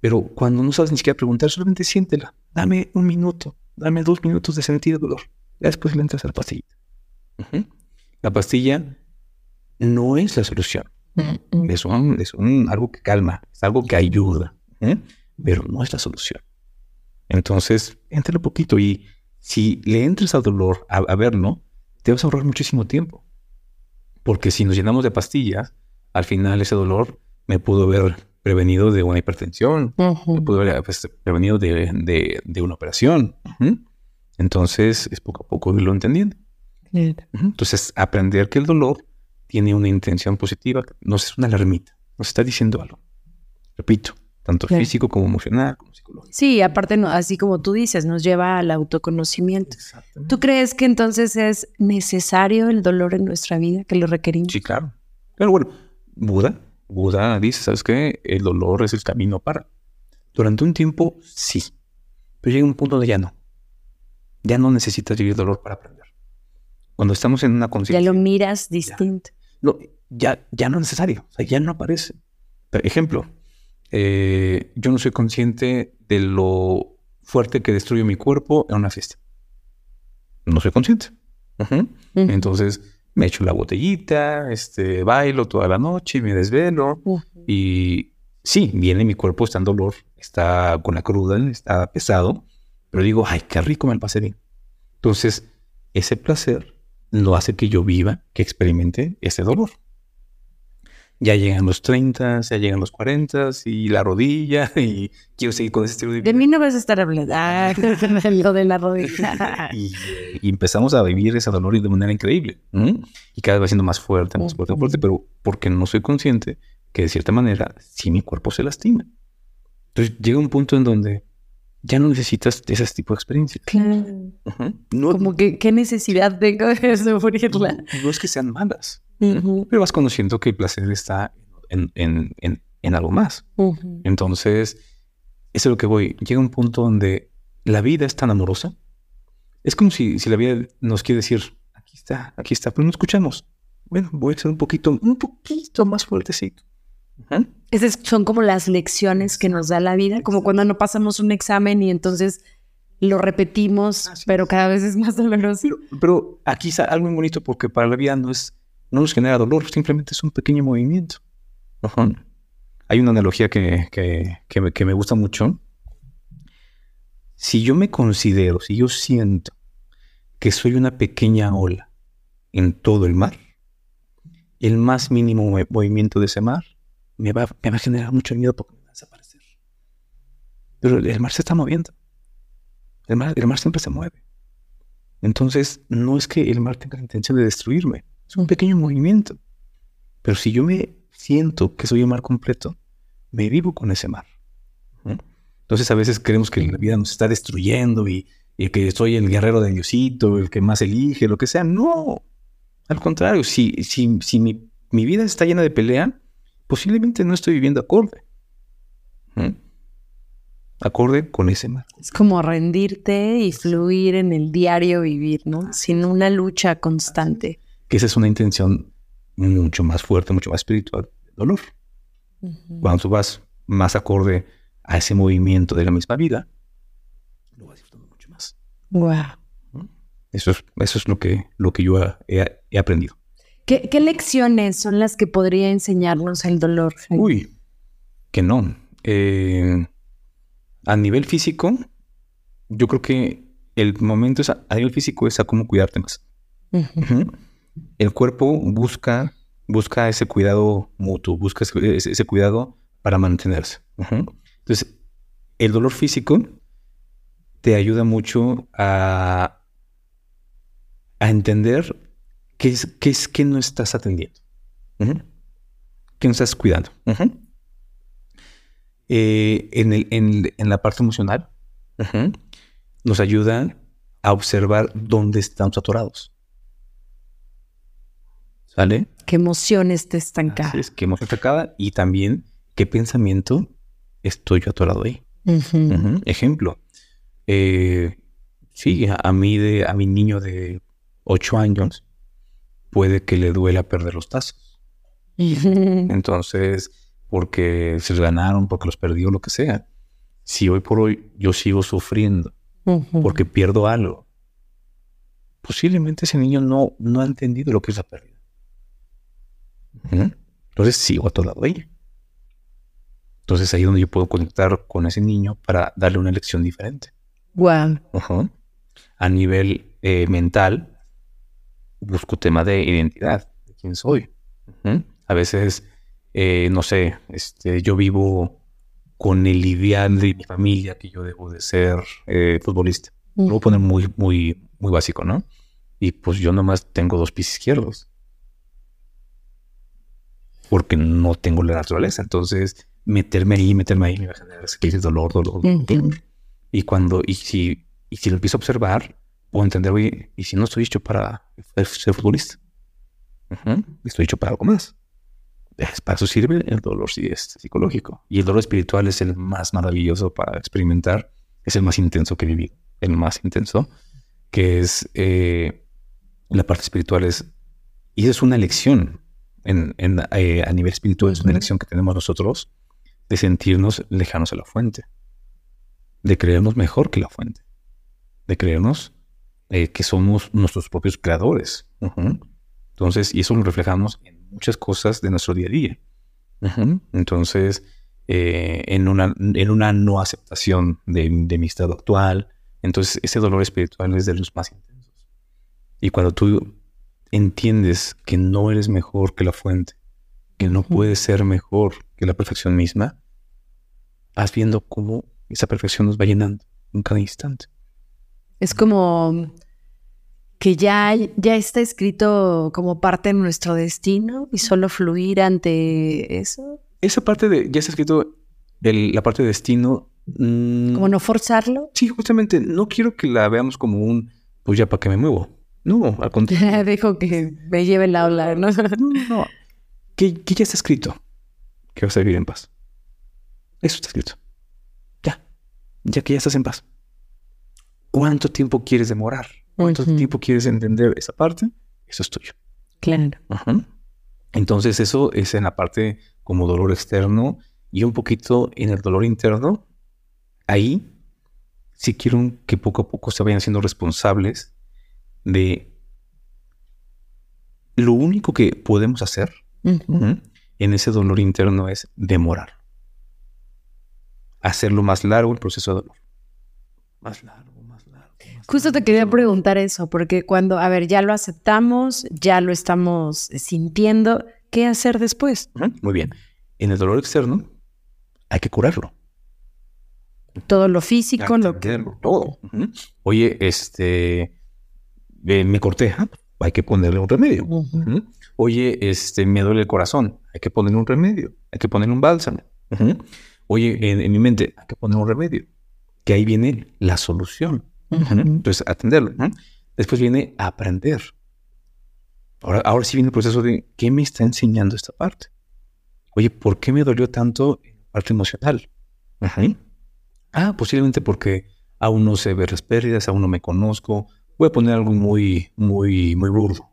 Pero cuando no sabes ni siquiera preguntar, solamente siéntela. Dame un minuto, dame dos minutos de sentir el dolor. Ya después le entras a la pastilla. La pastilla no es la solución. Es, un, algo que calma, es algo que ayuda, ¿eh? pero no es la solución. Entonces, entra un poquito y si le entres al dolor a, a verlo, te vas a ahorrar muchísimo tiempo. Porque si nos llenamos de pastillas, al final ese dolor me pudo ver prevenido de una hipertensión, pudo haber pues, prevenido de, una operación. Entonces, es poco a poco irlo entendiendo. Entonces, aprender que el dolor tiene una intención positiva, no es una alarmita, nos está diciendo algo. Repito, tanto físico como emocional, como psicológico. Sí, aparte, así como tú dices, nos lleva al autoconocimiento. ¿Tú crees que entonces es necesario el dolor en nuestra vida, que lo requerimos? Sí, claro. Pero bueno, Buda Buda dice, ¿sabes qué? El dolor es el camino para. Durante un tiempo, sí. Pero llega un punto donde ya no. Ya no necesitas vivir dolor para aprender. Cuando estamos en una conciencia... Ya lo miras distinto. Ya, no, ya, ya no es necesario. O sea, ya no aparece. Ejemplo, eh, yo no soy consciente de lo fuerte que destruye mi cuerpo en una fiesta. No soy consciente. Entonces, me echo la botellita, este, bailo toda la noche, me desvelo y sí, viene mi cuerpo, está en dolor, está con la cruda, está pesado, pero digo, ay, qué rico me lo pasé bien. Entonces, ese placer lo hace que yo viva, que experimente ese dolor ya llegan los 30, ya llegan los 40 y la rodilla y quiero seguir con ese estilo de vida. De mí no vas a estar hablando, ah, lo de la rodilla. y, empezamos a vivir ese dolor de manera increíble. Y cada vez va siendo más fuerte, más fuerte, más fuerte, pero porque no soy consciente que de cierta manera sí mi cuerpo se lastima. Entonces llega un punto en donde ya no necesitas ese tipo de experiencias. Claro. Como que qué necesidad tengo de sufrirla. No, no es que sean malas pero vas conociendo que el placer está en, algo más. Entonces, eso es lo que voy. Llega un punto donde la vida es tan amorosa. Es como si, si la vida nos quiere decir, aquí está, aquí está, pero no escuchamos. bueno, voy a ser un poquito, un poquito más fuertecito. Esas son como las lecciones que nos da la vida, como cuando no pasamos un examen y entonces lo repetimos, pero cada vez es más doloroso. Pero, aquí está algo muy bonito porque para la vida no es, no nos genera dolor, simplemente es un pequeño movimiento. Hay una analogía que, que, me, que me gusta mucho. Si yo me considero, si yo siento que soy una pequeña ola en todo el mar, el más mínimo movimiento de ese mar me va, me va a generar mucho miedo porque me va a desaparecer. Pero el mar se está moviendo. El mar, el mar siempre se mueve. Entonces, no es que el mar tenga la intención de destruirme, es un pequeño movimiento. Pero si yo me siento que soy el mar completo, me vivo con ese mar. Entonces, a veces creemos que la vida nos está destruyendo y, que soy el guerrero de Diosito, el que más elige, lo que sea. No. Al contrario, si, si, si mi, mi vida está llena de pelea, posiblemente no estoy viviendo acorde acorde con ese mar. Es como rendirte y fluir en el diario vivir, ¿no? Sin una lucha constante. Que esa es una intención mucho más fuerte, mucho más espiritual, dolor. Cuando tú vas más acorde a ese movimiento de la misma vida, lo vas disfrutando mucho más. Wow. Eso es, eso es lo que, lo que yo he, aprendido. ¿Qué, ¿Qué, lecciones son las que podría enseñarnos el dolor? Uy, que no. Eh, a nivel físico, yo creo que el momento es a, nivel físico es a cómo cuidarte más. El cuerpo busca, busca ese cuidado mutuo, busca ese, cuidado para mantenerse. Entonces, el dolor físico te ayuda mucho a, a entender qué es, qué es que no estás atendiendo, qué no estás cuidando. Eh, en, el, en, la parte emocional, nos ayuda a observar dónde estamos atorados. ¿Sale? ¿Qué emociones te estancan? Es, qué emoción estancada y también qué pensamiento estoy yo atorado ahí. Ejemplo, eh, sí, a, mí de, a mi niño de 8 años puede que le duela perder los tazos. Entonces, porque se los ganaron, porque los perdió, lo que sea. Si hoy por hoy yo sigo sufriendo porque pierdo algo, posiblemente ese niño no, no ha entendido lo que es la pérdida. Entonces sigo a todo ahí. Entonces ahí es donde yo puedo conectar con ese niño para darle una lección diferente. Wow. A nivel eh, mental, busco tema de identidad, de quién soy. A veces eh, no sé, este, yo vivo con el ideal de mi familia que yo debo de ser eh, futbolista. Lo voy a poner muy, muy, muy básico, ¿no? Y pues yo nomás tengo dos pies izquierdos. Porque no tengo la naturaleza. Entonces, meterme ahí, meterme ahí me va a generar ese dolor, dolor, dolor. Y cuando, y si, y si lo empiezo a observar, puedo entender, oye, y si no estoy hecho para ser futbolista, estoy hecho para algo más para eso sirve el dolor psicológico. Y el dolor espiritual es el más maravilloso para experimentar. Es el más intenso que viví. El más intenso, que es eh, la parte espiritual. Es, y es una elección en, eh, a nivel espiritual. Es una elección que tenemos nosotros de sentirnos lejanos a la fuente. De creernos mejor que la fuente. De creernos eh, que somos nuestros propios creadores. Entonces, y eso lo reflejamos en muchas cosas de nuestro día a día. Entonces, eh, en, una, en una no aceptación de, mi estado actual, entonces ese dolor espiritual es de los más intensos. Y cuando tú entiendes que no eres mejor que la fuente, que no puedes ser mejor que la perfección misma, vas viendo cómo esa perfección nos va llenando en cada instante. Es como que ya, ya está escrito como parte de nuestro destino y solo fluir ante eso. Esa parte de, ya está escrito la parte de destino. Mm, como no forzarlo. Sí, justamente, no quiero que la veamos como un, pues ya para que me muevo. No, al contrario. Dejo que me lleve el aula, ¿no? no, no. Que, que ya está escrito que vas a vivir en paz. Eso está escrito. Ya. Ya que ya estás en paz. ¿Cuánto tiempo quieres demorar? ¿Cuánto tiempo quieres entender esa parte? Eso es tuyo. Claro. Entonces eso es en la parte como dolor externo y un poquito en el dolor interno. Ahí sí quiero que poco a poco se vayan siendo responsables de lo único que podemos hacer en ese dolor interno es demorar. Hacerlo más largo el proceso de dolor. Más largo, más largo. Justo te quería preguntar eso, porque cuando, a ver, ya lo aceptamos, ya lo estamos sintiendo, ¿qué hacer después? Muy bien. En el dolor externo hay que curarlo. Todo lo físico, lo que... Todo. Oye, este, eh, me corté, ah, hay que ponerle un remedio. Oye, este, me duele el corazón, hay que ponerle un remedio, hay que ponerle un bálsamo. Oye, en, mi mente, hay que poner un remedio, que ahí viene la solución. Entonces, atenderlo. Después viene aprender. Ahora, ahora sí viene el proceso de, ¿qué me está enseñando esta parte? Oye, ¿por qué me dolió tanto en la parte emocional? Ah, posiblemente porque aún no sé ver las pérdidas, aún no me conozco, voy a poner algo muy, muy, muy burdo.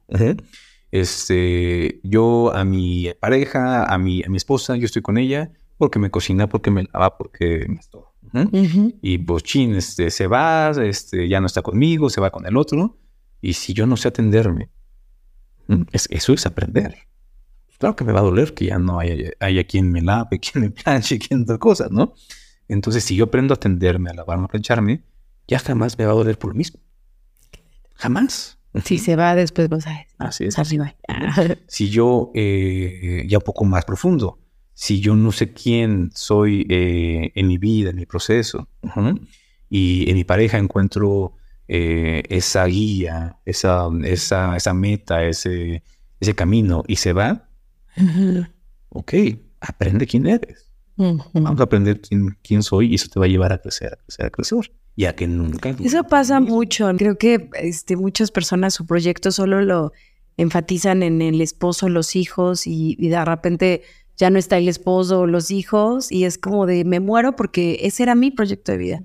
Este, yo a mi pareja, a mi, a mi esposa, yo estoy con ella porque me cocina, porque me lava, porque me todo. Y pues chin, este, se va, este, ya no está conmigo, se va con el otro. Y si yo no sé atenderme, eso es aprender. Claro que me va a doler que ya no haya, haya quien me lave, quien me planche, quien otra cosa, ¿no? Entonces, si yo aprendo a atenderme, a lavarme, a plancharme, ya jamás me va a doler por lo mismo. Jamás. Si se va después, vos sabes. Así es. Si yo, eh, ya un poco más profundo, si yo no sé quién soy eh, en mi vida, en mi proceso, y en mi pareja encuentro eh, esa guía, esa, esa, esa meta, ese, ese camino, y se va, ok, aprende quién eres. Vamos a aprender quién, quién soy y eso te va a llevar a crecer, a crecer, a crecer ya que nunca. Eso pasa mucho. Creo que este, muchas personas su proyecto solo lo enfatizan en el esposo, los hijos y, de repente ya no está el esposo o los hijos y es como de me muero porque ese era mi proyecto de vida.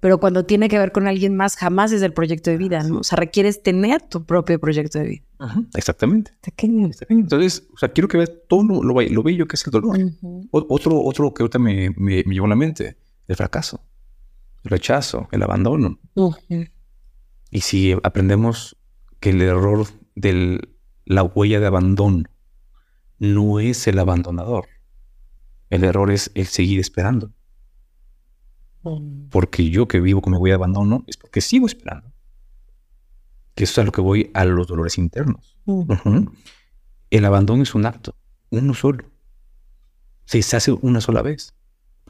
Pero cuando tiene que ver con alguien más, jamás es el proyecto de vida, ¿no? O sea, requieres tener tu propio proyecto de vida. Exactamente. Entonces, o sea, quiero que veas todo lo, lo, bello que es el dolor. otro, otro que ahorita me, me, me llevó a la mente, el fracaso el rechazo, el abandono. Y si aprendemos que el error de la huella de abandono no es el abandonador, el error es el seguir esperando. Porque yo que vivo con mi huella de abandono es porque sigo esperando. Que eso es a lo que voy a los dolores internos. El abandono es un acto, uno solo. Se hace una sola vez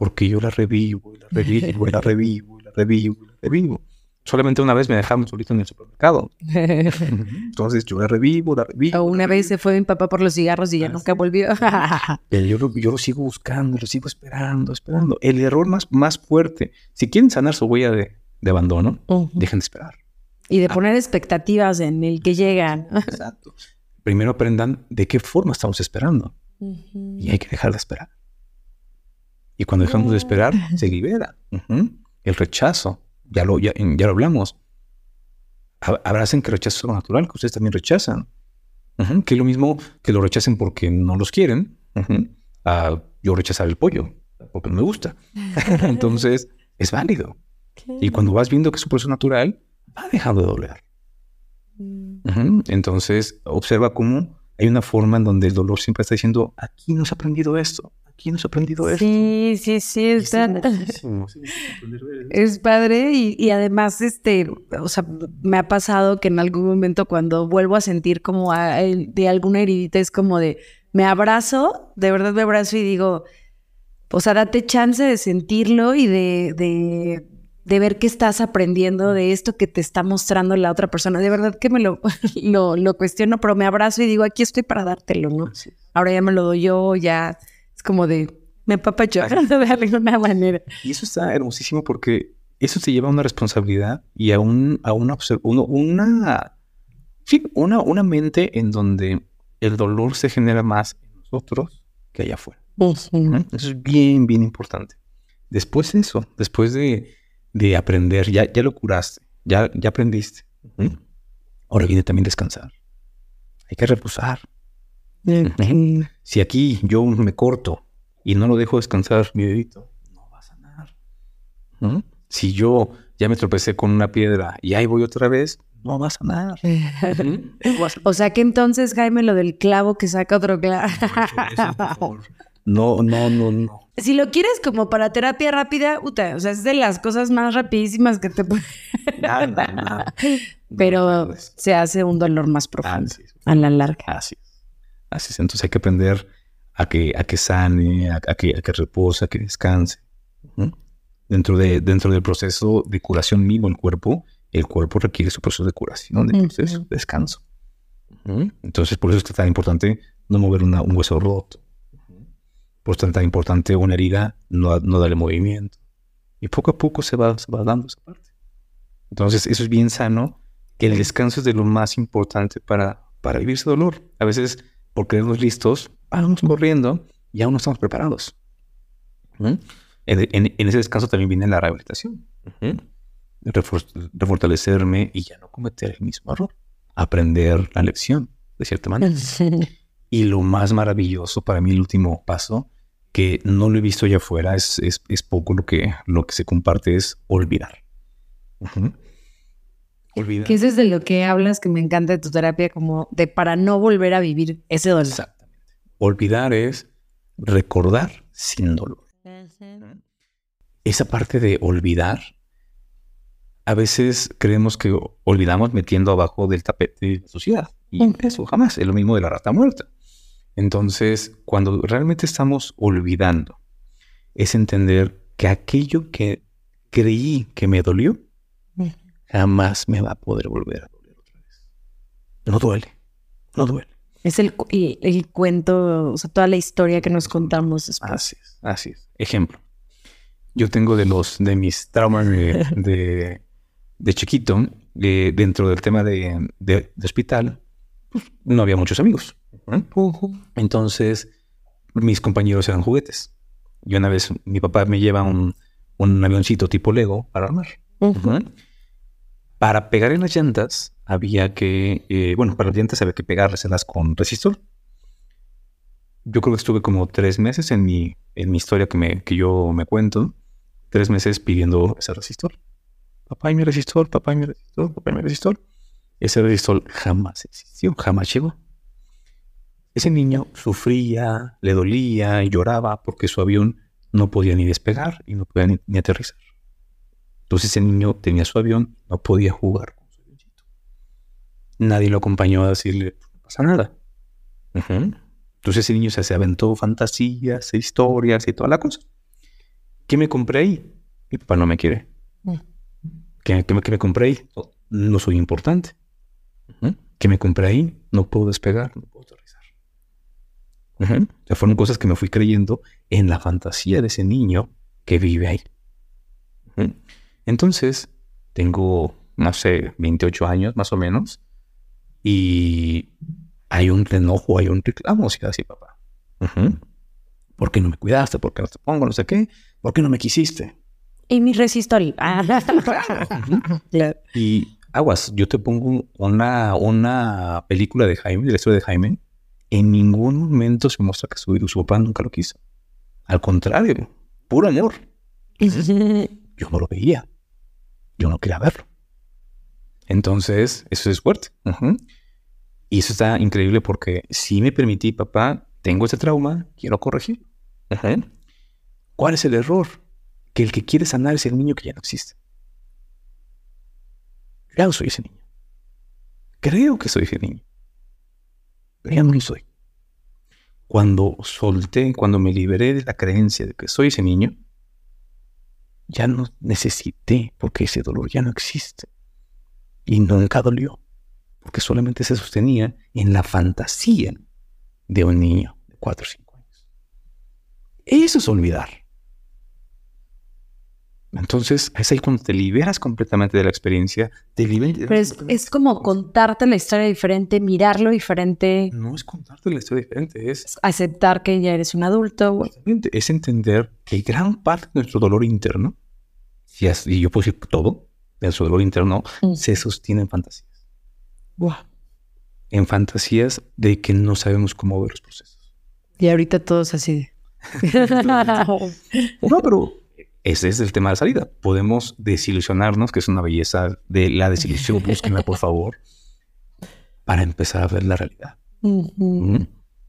porque yo la revivo, y la revivo, y la revivo, y la revivo, y la revivo. Solamente una vez me dejaron solito en el supermercado. Entonces yo la revivo, la revivo. una vez se fue mi papá por los cigarros y ya ah, nunca volvió. yo, lo, yo, lo, sigo buscando, lo sigo esperando, esperando. El error más, más fuerte, si quieren sanar su huella de, de abandono, dejen de esperar. Y de ah. poner expectativas en el que llegan. Exacto. Primero aprendan de qué forma estamos esperando. Y hay que dejar de esperar. Y cuando dejamos de esperar, se libera. El rechazo, ya lo, ya, lo hablamos. Abracen que rechazo es natural, que ustedes también rechazan. Que es lo mismo que lo rechacen porque no los quieren. yo rechazar el pollo, porque no me gusta. Entonces, es válido. Y cuando vas viendo que es un proceso natural, va dejando de doler. Mm. Entonces, observa cómo hay una forma en donde el dolor siempre está diciendo, aquí no has aprendido esto. ¿Quién has aprendido esto? Sí, sí, sí, está. Es, padre y, además, este, o sea, me ha pasado que en algún momento cuando vuelvo a sentir como de alguna heridita es como de, me abrazo, de verdad me abrazo y digo, o sea, date chance de sentirlo y de, de, de ver qué estás aprendiendo de esto que te está mostrando la otra persona. De verdad que me lo, lo, lo cuestiono, pero me abrazo y digo, aquí estoy para dártelo, ¿no? Ahora ya me lo doy yo, ya es como de, me yo de alguna manera. Y eso está hermosísimo porque eso te lleva a una responsabilidad y a, un, a una, una, una, una mente en donde el dolor se genera más en nosotros que allá afuera. Eso es bien, bien importante. Después de eso, después de, de aprender, ya, ya lo curaste, ya, ya aprendiste. Ahora viene también descansar. hay que reposar. Si aquí yo me corto y no lo dejo descansar mi dedito, no va a sanar. Si yo ya me tropecé con una piedra y ahí voy otra vez, no va a sanar. o sea que entonces, Jaime, lo del clavo que saca otro clavo. No, no, no, no. Si lo quieres como para terapia rápida, uta, o sea, es de las cosas más rapidísimas que te puede. Pero se hace un dolor más profundo a la larga. Así es. Así es. Entonces hay que aprender a que, a que sane, a, que, a que repose, a que descanse. Dentro, de, dentro del proceso de curación mismo, el cuerpo, el cuerpo requiere su proceso de curación, de proceso de descanso. Entonces, por eso es que es tan importante no mover un hueso roto por eso es tan importante una herida, no, no darle movimiento. Y poco a poco se va, se va dando esa parte. Entonces, eso es bien sano, que el descanso es de lo más importante para, para vivir ese dolor. A veces, por creernos listos, vamos corriendo y aún no estamos preparados. ¿Mm? En, ese descanso también viene la rehabilitación. refortalecerme y ya no cometer el mismo error. Aprender la lección, de cierta manera. Y lo más maravilloso para mí, el último paso, que no lo he visto allá afuera, es, es, poco lo que, lo que se comparte, es olvidar. Olvidar. Que eso es de lo que hablas, que me encanta de tu terapia, como de para no volver a vivir ese dolor. Exactamente. Olvidar es recordar sin dolor. Esa parte de olvidar, a veces creemos que olvidamos metiendo abajo del tapete la sociedad. Y eso jamás, es lo mismo de la rata muerta. Entonces, cuando realmente estamos olvidando, es entender que aquello que creí que me dolió, jamás me va a poder volver a doler otra vez. No duele, no duele. Es el, el, cuento, o sea, toda la historia que nos contamos después. Así es, así es. Ejemplo. Yo tengo de los, de mis traumas de, de, chiquito, eh, dentro del tema de, de hospital, pues, no había muchos amigos. Entonces, mis compañeros eran juguetes. Y una vez mi papá me lleva un, un avioncito tipo Lego para armar. Para pegar en las llantas había que, eh, bueno, para las llantas había que pegárselas con resistor. Yo creo que estuve como tres meses en mi, en mi historia que, me, que yo me cuento, tres meses pidiendo ese resistor. Papá y mi resistor, papá y mi resistor, papá y mi resistor. Ese resistor jamás existió, jamás llegó. Ese niño sufría, le dolía y lloraba porque su avión no podía ni despegar y no podía ni, aterrizar. Entonces ese niño tenía su avión, no podía jugar con su avioncito. Nadie lo acompañó a decirle, no pasa nada. Entonces ese niño se, aventó fantasías, historias y toda la cosa. ¿Qué me compré ahí? Mi papá no me quiere. Mm. ¿Qué, me, compré ahí? No, soy importante. ¿Qué me compré ahí? No puedo despegar, no puedo fueron cosas que me fui creyendo en la fantasía de ese niño que vive ahí. Entonces, tengo, no sé, 28 años más o menos, y hay un enojo, hay un reclamo, si así, papá. ¿Por qué no me cuidaste? ¿Por qué no te pongo? No sé qué. ¿Por qué no me quisiste? Y mi resistor. y aguas, yo te pongo una, una película de Jaime, de la historia de Jaime, en ningún momento se muestra que su, su papá nunca lo quiso. Al contrario, puro amor. Yo no lo veía. Yo no quería verlo. Entonces, eso es fuerte. Y eso está increíble porque si me permití, papá, tengo este trauma, quiero corregir. ¿Cuál es el error? Que el que quiere sanar es el niño que ya no existe. Ya soy ese niño. Creo que soy ese niño ya no lo soy. Cuando solté, cuando me liberé de la creencia de que soy ese niño, ya no necesité, porque ese dolor ya no existe. Y nunca dolió, porque solamente se sostenía en la fantasía de un niño de 4 o 5 años. Eso es olvidar. Entonces, es ahí cuando te liberas completamente de la experiencia, te liberas. Pero es, como contarte la historia diferente, mirarlo diferente. No es contarte la historia diferente, es aceptar que ya eres un adulto. Es entender que gran parte de nuestro dolor interno, y yo puedo decir todo, de nuestro dolor interno, mm. se sostiene en fantasías. en fantasías de que no sabemos cómo ver los procesos. Y ahorita todos así. no, pero ese es el tema de salida. Podemos desilusionarnos, que es una belleza de la desilusión, búsquenla por favor, para empezar a ver la realidad.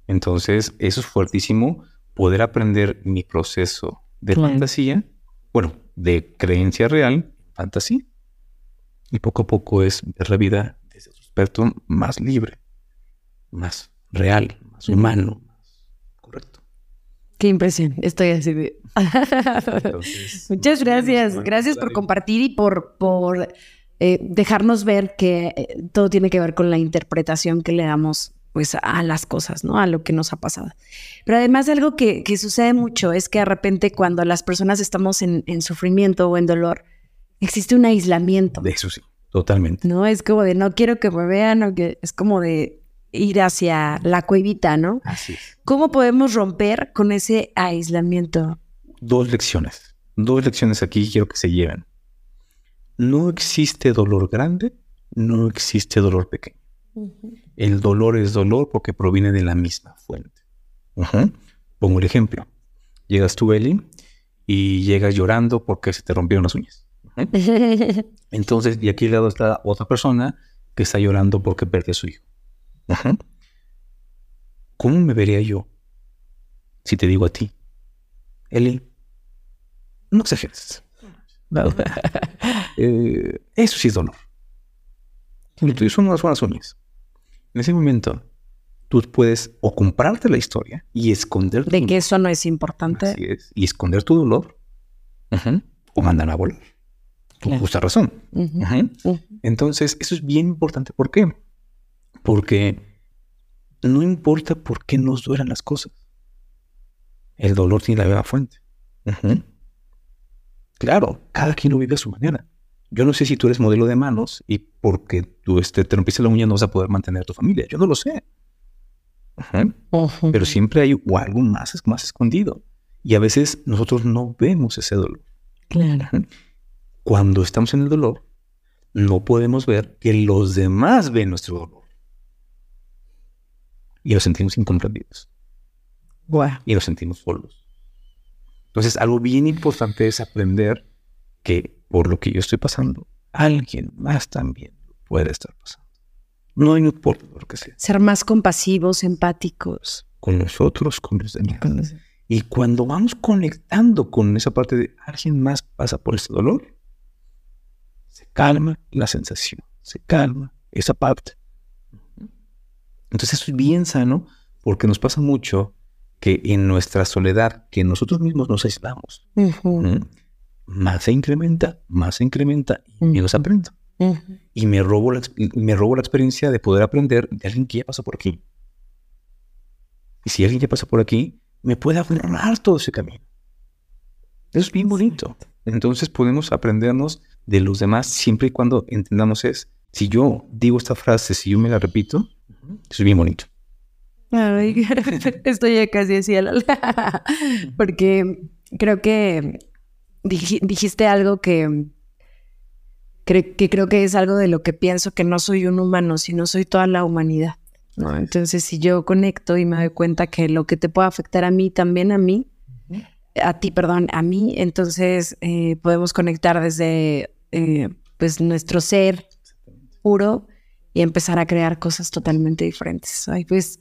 Entonces, eso es fuertísimo, poder aprender mi proceso de fantasía, bueno, de creencia real, fantasía, y poco a poco es ver la vida desde otro aspecto más libre, más real, más humano, más correcto. Qué impresión, estoy así de... Muchas gracias, gracias por compartir y por, por eh, dejarnos ver que eh, todo tiene que ver con la interpretación que le damos pues a las cosas, ¿no? A lo que nos ha pasado. Pero además algo que, que sucede mucho es que de repente cuando las personas estamos en, en, sufrimiento o en dolor, existe un aislamiento. De eso sí, totalmente. No, es como de no quiero que me vean o que es como de ir hacia la cuevita, ¿no? Así es. ¿Cómo podemos romper con ese aislamiento? Dos lecciones. Dos lecciones aquí quiero que se lleven. No existe dolor grande, no existe dolor pequeño. El dolor es dolor porque proviene de la misma fuente. Pongo el ejemplo. Llegas tú, Eli, y llegas llorando porque se te rompieron las uñas. Entonces, y aquí al lado está otra persona que está llorando porque perdió a su hijo. ¿Cómo me vería yo si te digo a ti, Eli, no exageres? Eh, eso sí es dolor. Lo tuyo son unas buenas uñas. En ese momento, tú puedes o comprarte la historia y esconder. De que eso no es importante. Así es. Y esconder tu dolor. O mandar a volar. Con justa razón. Entonces, eso es bien importante. ¿Por qué? Porque no importa por qué nos duelan las cosas. El dolor tiene la misma fuente. Claro, cada quien lo vive a su manera. Yo no sé si tú eres modelo de manos y porque tú este, te rompiste la uña no vas a poder mantener a tu familia. Yo no lo sé. Pero siempre hay algo más, más escondido. Y a veces nosotros no vemos ese dolor. Claro. Cuando estamos en el dolor, no podemos ver que los demás ven nuestro dolor. Y nos sentimos incomprendidos. Y nos sentimos solos. Entonces, algo bien importante es aprender que por lo que yo estoy pasando, alguien más también puede estar pasando. No importa lo que sea. Ser más compasivos, empáticos. Con nosotros, con los demás. Y cuando vamos conectando con esa parte de alguien más pasa por este dolor, se calma la sensación, se calma esa parte. Entonces eso es bien sano porque nos pasa mucho que en nuestra soledad, que nosotros mismos nos aislamos, más se incrementa, más se incrementa y menos aprendo. Y me robo, la, me robo la experiencia de poder aprender de alguien que ya pasó por aquí. Y si alguien ya pasa por aquí, me puede ahorrar todo ese camino. Eso es bien bonito. Entonces podemos aprendernos de los demás siempre y cuando entendamos es, si yo digo esta frase, si yo me la repito, eso es bien bonito. estoy ya casi así porque creo que dijiste algo que, que creo que es algo de lo que pienso que no soy un humano, sino soy toda la humanidad. ¿no? Entonces, si yo conecto y me doy cuenta que lo que te puede afectar a mí, también a mí, a ti, perdón, a mí, entonces eh, podemos conectar desde eh, pues nuestro ser puro y empezar a crear cosas totalmente diferentes. Ay, pues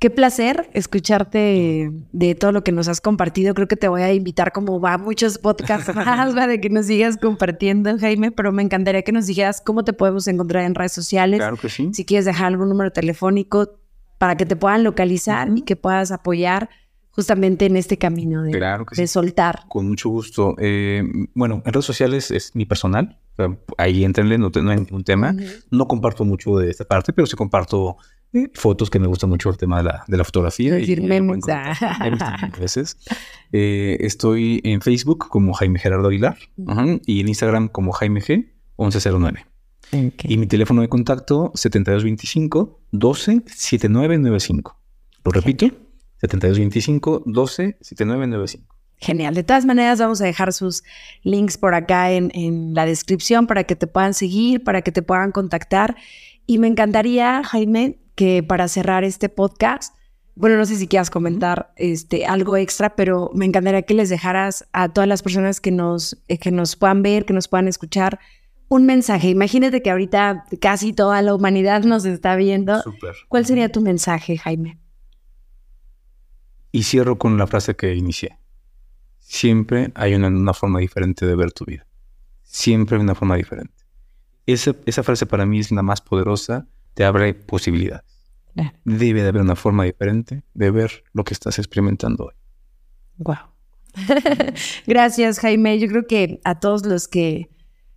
Qué placer escucharte de todo lo que nos has compartido. Creo que te voy a invitar como va a muchos podcasts más, de que nos sigas compartiendo, Jaime, pero me encantaría que nos dijeras cómo te podemos encontrar en redes sociales. Claro que sí. Si quieres dejar algún número telefónico para que te puedan localizar y que puedas apoyar justamente en este camino de, de soltar. Con mucho gusto. Eh, bueno, en redes sociales es mi personal. ahí entrenle, no, no, hay ningún tema. No comparto mucho de esta parte, pero sí comparto fotos que me gusta mucho el tema de la, de la fotografía. decir, memes. veces. Eh, estoy en Facebook como Jaime Gerardo Aguilar y en Instagram como Jaime G 1109. Y mi teléfono de contacto 7225 12 7995. Lo repito, 7225 12 7995. Genial. De todas maneras, vamos a dejar sus links por acá en, en la descripción para que te puedan seguir, para que te puedan contactar Y me encantaría, Jaime, que para cerrar este podcast, bueno, no sé si quieras comentar este, algo extra, pero me encantaría que les dejaras a todas las personas que nos, eh, que nos puedan ver, que nos puedan escuchar, un mensaje. Imagínate que ahorita casi toda la humanidad nos está viendo. ¿Cuál sería tu mensaje, Jaime? Y cierro con la frase que inicié. Siempre hay una, forma diferente de ver tu vida. Siempre hay una forma diferente. Esa, esa frase para mí es la más poderosa, te abre posibilidades. Debe de haber una forma diferente de ver lo que estás experimentando hoy. Wow. Gracias, Jaime. Yo creo que a todos los que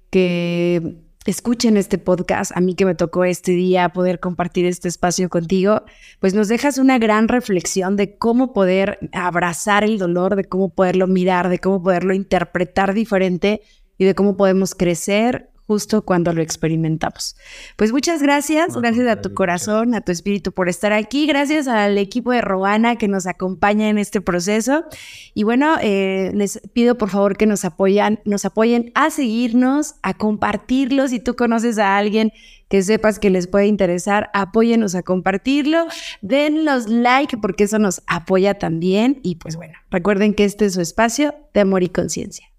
que escuchen este podcast, a mí que me tocó este día poder compartir este espacio contigo, pues nos dejas una gran reflexión de cómo poder abrazar el dolor, de cómo poderlo mirar, de cómo poderlo interpretar diferente y de cómo podemos crecer justo cuando lo experimentamos. Pues muchas gracias, gracias a tu corazón, a tu espíritu por estar aquí, gracias al equipo de Robana que nos acompaña en este proceso. Y bueno, eh, les pido por favor que nos apoyan, nos apoyen a seguirnos, a compartirlo. Si tú conoces a alguien que sepas que les puede interesar, apóyenos a compartirlo, dennos like porque eso nos apoya también. Y pues bueno, recuerden que este es su espacio de amor y conciencia.